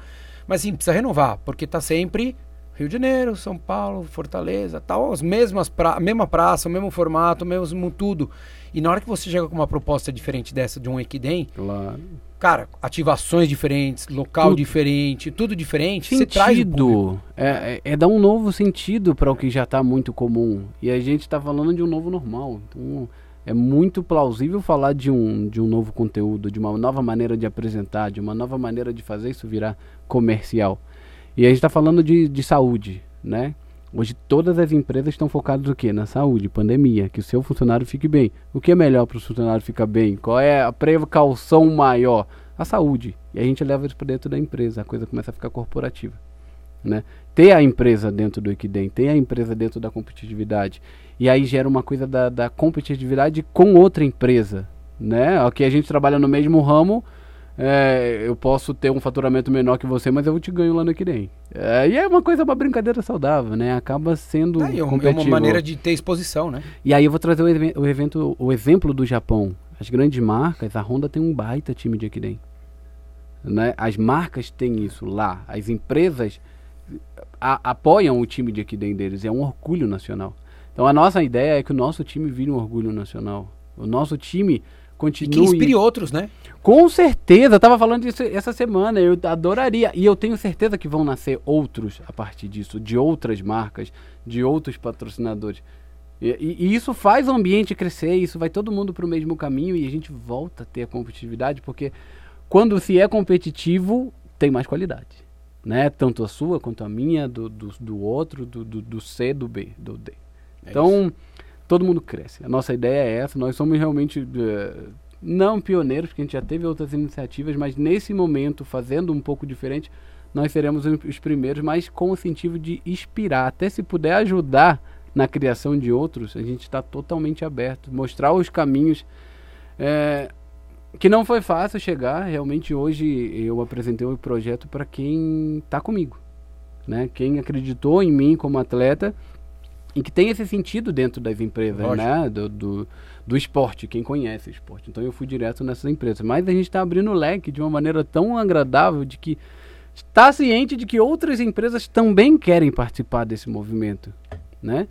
mas assim, precisa renovar, porque tá sempre Rio de Janeiro, São Paulo, Fortaleza, tal, as mesmas pra, mesma praça, o mesmo formato, o mesmo tudo. E na hora que você chega com uma proposta diferente dessa de um Equidem, Claro. cara, ativações diferentes, local Tudo. diferente, tudo diferente, você traz o. Sentido. É, é, é dar um novo sentido para o que já está muito comum. E a gente está falando de um novo normal. Então, é muito plausível falar de um, de um novo conteúdo, de uma nova maneira de apresentar, de uma nova maneira de fazer isso virar comercial. E a gente está falando de, de saúde, né? Hoje todas as empresas estão focadas no quê? Na saúde, pandemia, que o seu funcionário fique bem. O que é melhor para o funcionário ficar bem? Qual é a precaução maior? A saúde. E a gente leva isso para dentro da empresa, a coisa começa a ficar corporativa. Né? Ter a empresa dentro do Equidem, ter a empresa dentro da competitividade. E aí gera uma coisa da, da competitividade com outra empresa. Né? Aqui a gente trabalha no mesmo ramo, é, eu posso ter um faturamento menor que você, mas eu te ganho lá no Equidem. É, e é uma coisa, uma brincadeira saudável, né? Acaba sendo é um- é uma maneira de ter exposição, né? E aí eu vou trazer o, o evento, o exemplo do Japão. As grandes marcas, a Honda tem um baita time de Equidem. Né? As marcas têm isso lá. As empresas a- apoiam o time de Equidem deles. É um orgulho nacional. Então a nossa ideia é que o nosso time vire um orgulho nacional. O nosso time E continue... que inspire outros, né? Com certeza, eu tava falando disso essa semana, eu adoraria. E eu tenho certeza que vão nascer outros a partir disso, de outras marcas, de outros patrocinadores. E, e- e isso faz o ambiente crescer, isso vai todo mundo para o mesmo caminho e a gente volta a ter a competitividade, porque quando se é competitivo, tem mais qualidade. Né? Tanto a sua quanto a minha, do, do, do outro, do, do, do C, do B, do D. É Então, todo mundo cresce. A nossa ideia é essa. Nós somos realmente eh, não pioneiros, porque a gente já teve outras iniciativas, mas nesse momento, fazendo um pouco diferente, nós seremos os os primeiros, mas com o sentido de inspirar. Até se puder ajudar na criação de outros, a gente está totalmente aberto. Mostrar os caminhos. eh, que não foi fácil chegar. Realmente, hoje eu apresentei o projeto para quem está comigo. Né? Quem acreditou em mim como atleta e que tem esse sentido dentro das empresas, Lógico. né? Do, do, do esporte, quem conhece o esporte. Então eu fui direto nessas empresas. Mas a gente está abrindo o leque de uma maneira tão agradável de que está ciente de que outras empresas também querem participar desse movimento, né?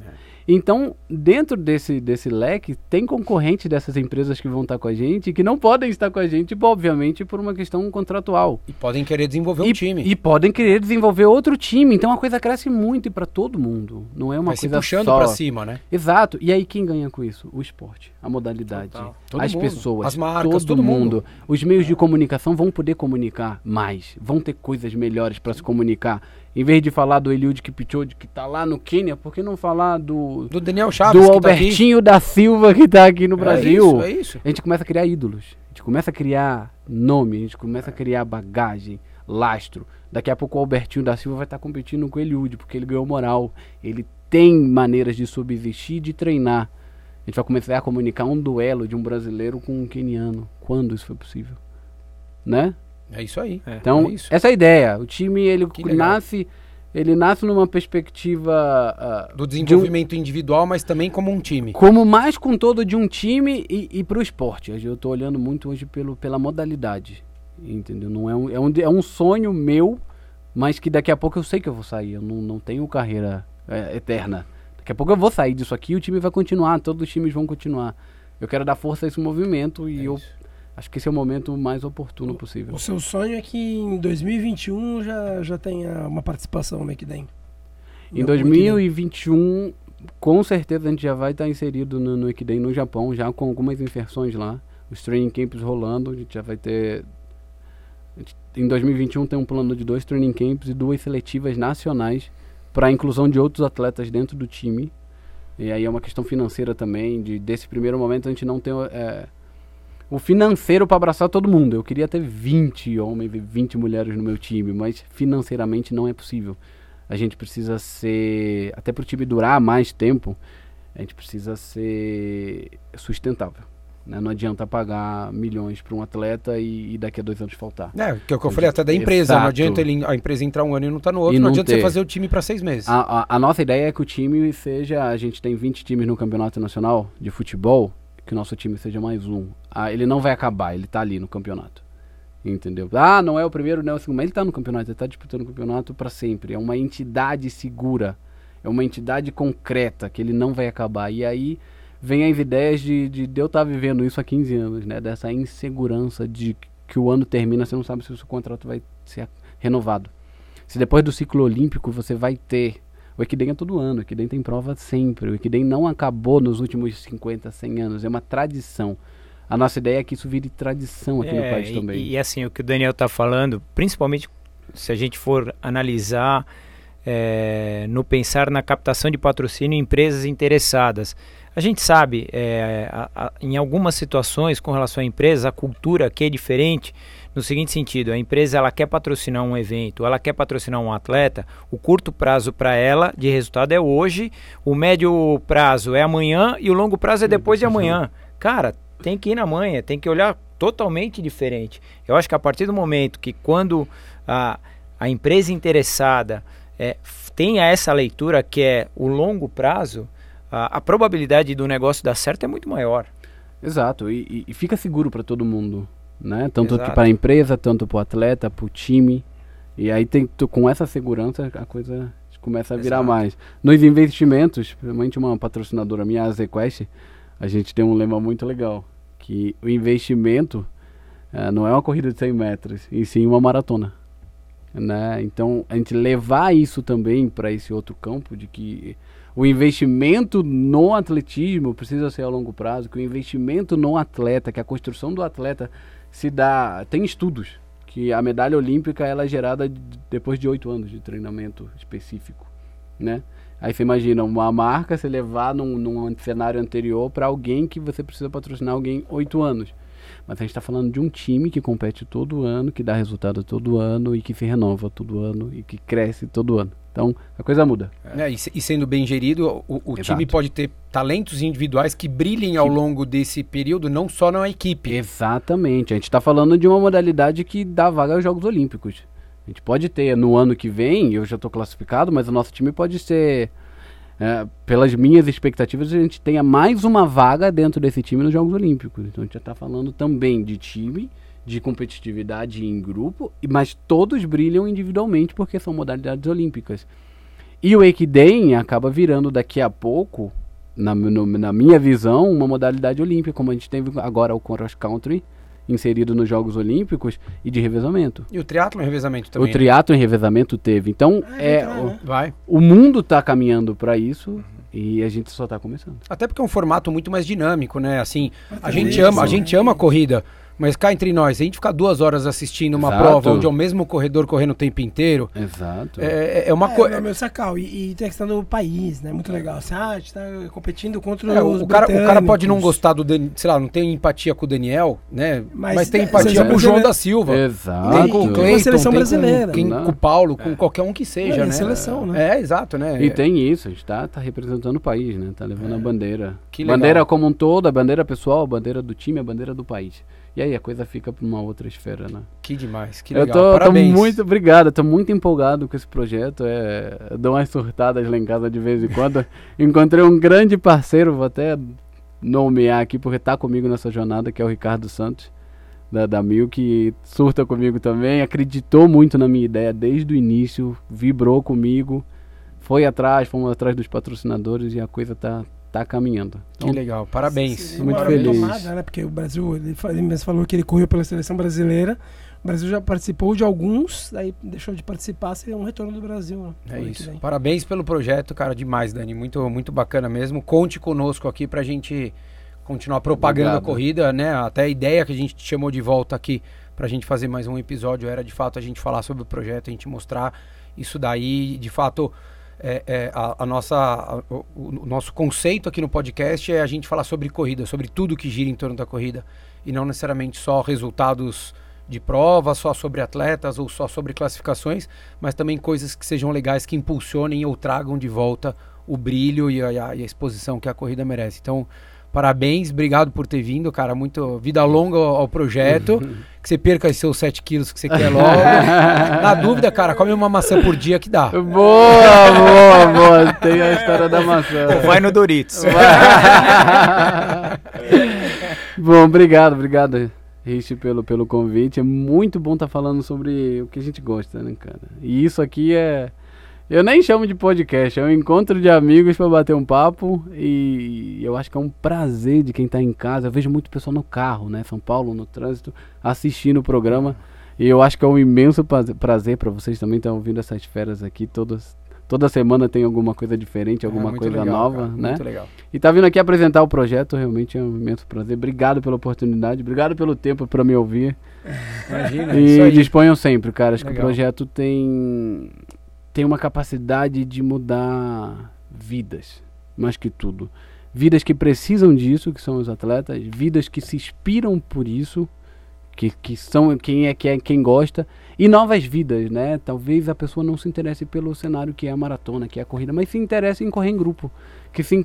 Então, dentro desse, desse leque, tem concorrentes dessas empresas que vão estar com a gente que não podem estar com a gente, obviamente, por uma questão contratual. E podem querer desenvolver um e, time. E podem querer desenvolver outro time. Então a coisa cresce muito para todo mundo. Não é uma Vai se coisa puxando só. pra cima, né? Exato. E aí quem ganha com isso? O esporte, a modalidade, as mundo. pessoas, As marcas, todo, todo mundo. mundo. Os meios de comunicação vão poder comunicar mais, vão ter coisas melhores para se comunicar. Em vez de falar do Eliud Kipchoge que tá lá no Quênia, por que não falar do Do Daniel Chaves, do que tá aqui. Albertinho da Silva que tá aqui no É Brasil? isso, é isso. A gente começa a criar ídolos. A gente começa a criar nome, a gente começa a criar bagagem, lastro. Daqui a pouco o Albertinho da Silva vai estar competindo com o Eliud, porque ele ganhou moral. Ele tem maneiras de subsistir e de treinar. A gente vai começar a comunicar um duelo de um brasileiro com um queniano. Quando isso foi possível? Né? É isso aí. Então, é isso. essa é a ideia. O time, ele nasce... Ele nasce numa perspectiva... ah, Do de um- desenvolvimento individual, mas também como um time. como mais com todo de um time e, e para o esporte. Hoje Eu estou olhando muito hoje pelo, pela modalidade. Entendeu? Não é um, é, um, é um sonho meu, mas que daqui a pouco eu sei que eu vou sair. Eu não, não tenho carreira é, eterna. Daqui a pouco eu vou sair disso aqui e o time vai continuar, todos os times vão continuar. Eu quero dar força a esse movimento e É eu acho que esse é o momento mais oportuno possível. O seu sonho é que em 2021 já, já tenha uma participação no Equidem. Em 2021, com certeza a gente já vai estar inserido no, no Equidem no Japão, já com algumas inserções lá. Os training camps rolando, a gente já vai ter. gente- Em 2021 tem um plano de dois training camps e duas seletivas nacionais para a inclusão de outros atletas dentro do time. E aí é uma questão financeira também, de desse primeiro momento a gente não tem é, o financeiro para abraçar todo mundo. Eu queria ter 20 homens e 20 mulheres no meu time, mas financeiramente não é possível a gente precisa ser, até para o time durar mais tempo, a gente precisa ser sustentável. Né? Não adianta pagar milhões para um atleta e, e daqui a dois anos faltar. É, que é o que eu falei até da empresa. Não Exato. adianta ele, a empresa entrar um ano e não tá no outro. Não, não adianta você ter. fazer o time pra seis meses. A, a- a nossa ideia é que o time seja, a gente tem 20 times no campeonato nacional de futebol, que o nosso time seja mais um. Ah, ele não vai acabar, ele tá ali no campeonato. Entendeu? Ah, não é o primeiro, não é o segundo, mas ele tá no campeonato, ele tá disputando o campeonato para sempre. É uma entidade segura, é uma entidade concreta que ele não vai acabar. E aí vem as ideias de, de, de eu estar vivendo isso há 15 anos, né? Dessa insegurança de que o ano termina, você não sabe se o seu contrato vai ser renovado. Se depois do ciclo olímpico você vai ter. O Equidem é todo ano, o Equidem tem prova sempre. O Equidem não acabou nos últimos 50, 100 anos, é uma tradição. A nossa ideia é que isso vire tradição aqui no É, país e, também. E assim, o que o Daniel está falando, principalmente se a gente for analisar é, no pensar na captação de patrocínio em empresas interessadas. A gente sabe, é, a- a- em algumas situações com relação à empresa, a cultura aqui é diferente no seguinte sentido, a empresa ela quer patrocinar um evento, ela quer patrocinar um atleta, o curto prazo para ela de resultado é hoje, o médio prazo é amanhã e o longo prazo é depois de amanhã. Cara, tem que ir na manha, tem que olhar totalmente diferente. Eu acho que a partir do momento que quando a, a empresa interessada é, tenha essa leitura que é o longo prazo, a, a probabilidade do negócio dar certo é muito maior. Exato, e, e- fica seguro para todo mundo, né? Tanto para a empresa, tanto para o atleta, para o time. E aí tem tu- com essa segurança a coisa começa a virar Exato. mais. Nos investimentos, principalmente uma patrocinadora minha, a ZQuest, a gente tem um lema muito legal, que o investimento eh, não é uma corrida de 100 metros, e sim uma maratona. Né? Então, a gente levar isso também para esse outro campo de que o investimento no atletismo precisa ser a longo prazo, que o investimento no atleta, que a construção do atleta se dá, tem estudos que a medalha olímpica ela é gerada de- depois de oito anos de treinamento específico, né? Aí você imagina uma marca se levar num, num cenário anterior para alguém que você precisa patrocinar alguém oito anos. Mas a gente está falando de um time que compete todo ano, que dá resultado todo ano e que se renova todo ano e que cresce todo ano. Então a coisa muda. É, e, se- e sendo bem gerido, o, o time pode ter talentos individuais que brilhem ao longo desse período, não só na equipe. Exatamente. A gente está falando de uma modalidade que dá vaga aos Jogos Olímpicos. A gente pode ter no ano que vem, eu já estou classificado, mas o nosso time pode ser, é, pelas minhas expectativas, a gente tenha mais uma vaga dentro desse time nos Jogos Olímpicos. Então a gente já está falando também de time, de competitividade em grupo, mas todos brilham individualmente porque são modalidades olímpicas. E o Equidem acaba virando daqui a pouco, na, no- na minha visão, uma modalidade olímpica, como a gente teve agora o cross country inserido nos Jogos Olímpicos e de revezamento. E o triatlo em revezamento também. o triatlo em revezamento teve. Então, Ah, é, legal, o, né? né? Vai. o mundo está caminhando para isso e a gente só está começando. Até porque é um formato muito mais dinâmico, né? Assim, a gente ama, a isso, gente né? ama a corrida, mas cá entre nós, a gente ficar duas horas assistindo uma Exato. prova onde é o mesmo corredor correndo o tempo inteiro, Exato. é, é uma É, coisa. não, meu sacal. E, e tem a questão do país, né? Muito legal. Assim, ah, a gente tá competindo contra É, os o, cara, o cara pode não gostar do sei lá, não tem empatia com o Daniel, né? Mas, Mas tem é, empatia com o João da Silva. Exato. Tem com o Com a Cleiton, seleção tem brasileira. com, Não. com o Paulo, com qualquer um que seja, É, né? seleção, né? É, exato, né? E tem isso, a gente tá, tá representando o país, né? Tá levando a bandeira. Que legal. bandeira como um todo, a bandeira pessoal, a bandeira do time, a bandeira do país. E aí a coisa fica pra uma outra esfera, né? Que demais, que eu legal. tô, tô Parabéns. muito obrigado, tô muito empolgado com esse projeto. É, eu dou umas surtadas lá em casa de vez em quando. Encontrei um grande parceiro, vou até nomear aqui, porque tá comigo nessa jornada, que é o Ricardo Santos, da, da Mil, que surta comigo também, acreditou muito na minha ideia desde o início, vibrou comigo, foi atrás, fomos atrás dos patrocinadores e a coisa tá, tá caminhando. Que legal, parabéns. Seria Muito feliz. retomada, né? Porque o Brasil, ele, ele mesmo falou que ele correu pela seleção brasileira. O Brasil já participou de alguns, aí deixou de participar, seria um retorno do Brasil. Né? É isso. Parabéns pelo projeto, cara, demais, Dani. Muito, muito bacana mesmo. Conte conosco aqui pra gente continuar propagando Obrigado. a corrida, né? Até a ideia que a gente te chamou de volta aqui pra gente fazer mais um episódio era de fato a gente falar sobre o projeto, a gente mostrar isso daí, de fato. É, é, a, a nossa, a- o, o nosso conceito aqui no podcast é a gente falar sobre corrida, sobre tudo que gira em torno da corrida e não necessariamente só resultados de prova, só sobre atletas ou só sobre classificações, mas também coisas que sejam legais, que impulsionem ou tragam de volta o brilho e a, e a- exposição que a corrida merece. Então, parabéns, obrigado por ter vindo, cara. Muito vida longa ao, ao projeto. que você perca os seus 7 quilos que você quer logo. Na dúvida, cara, come uma maçã por dia que dá. Boa, boa, boa. Tem a história da maçã. Vai no Doritos. Bom, obrigado, obrigado, Rich, pelo, pelo convite. É muito bom estar falando sobre o que a gente gosta, né, cara? E isso aqui é. Eu nem chamo de podcast, é um encontro de amigos para bater um papo e eu acho que é um prazer de quem tá em casa. Eu vejo muito pessoal no carro, né, São Paulo, no trânsito, assistindo o programa. E eu acho que é um imenso praze- prazer para vocês também estar ouvindo essas feras aqui. Todas, toda semana tem alguma coisa diferente, alguma É, coisa legal, nova, cara, né? Muito legal. E tá vindo aqui apresentar o projeto, realmente é um imenso prazer. Obrigado pela oportunidade, obrigado pelo tempo para me ouvir. Imagina, E disponham sempre, cara. Acho que o Legal. projeto tem, tem uma capacidade de mudar vidas, mais que tudo. Vidas que precisam disso, que são os atletas, vidas que se inspiram por isso, que, que são quem é, que é quem gosta, e novas vidas, né? Talvez a pessoa não se interesse pelo cenário que é a maratona, que é a corrida, mas se interesse em correr em grupo, que se,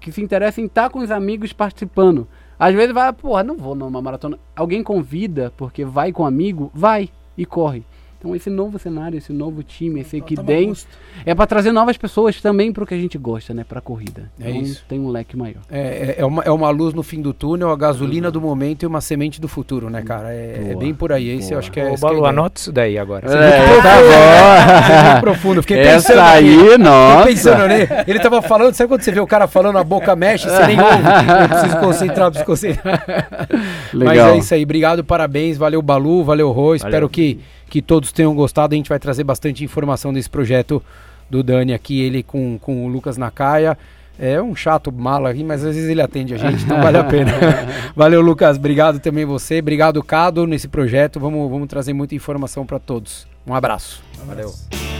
que se interesse em estar com os amigos participando. Às vezes vai, porra, não vou numa maratona. Alguém convida porque vai com amigo, vai e corre. Então esse novo cenário, esse novo time, esse Equidem, gosto. é para trazer novas pessoas também pro que a gente gosta, né? Pra corrida. É então isso. tem um leque maior. É, é, é uma, é uma luz no fim do túnel, a gasolina do momento e uma semente do futuro, né, cara? É, é bem por aí. Esse eu acho que é. Ô, é a Balu, anota isso daí agora. É, tá Você é bom. muito profundo. Fiquei pensando. Essa aqui. aí, Fiquei nossa. pensando nele. Ele tava falando, sabe quando você vê o cara falando, a boca mexe, você nem ouve. Eu preciso concentrar, preciso concentrar. Mas Legal. é isso aí. Obrigado, parabéns. Valeu, Balu, valeu, Rô. Espero que, que todos tenham gostado. A gente vai trazer bastante informação desse projeto do Dani aqui, ele com, com o Lucas Nakaya. É um chato mala aqui, mas às vezes ele atende a gente, então vale a pena. Valeu, Lucas. Obrigado também você. Obrigado, Cado, nesse projeto. Vamos, vamos trazer muita informação para todos. Um abraço. Valeu.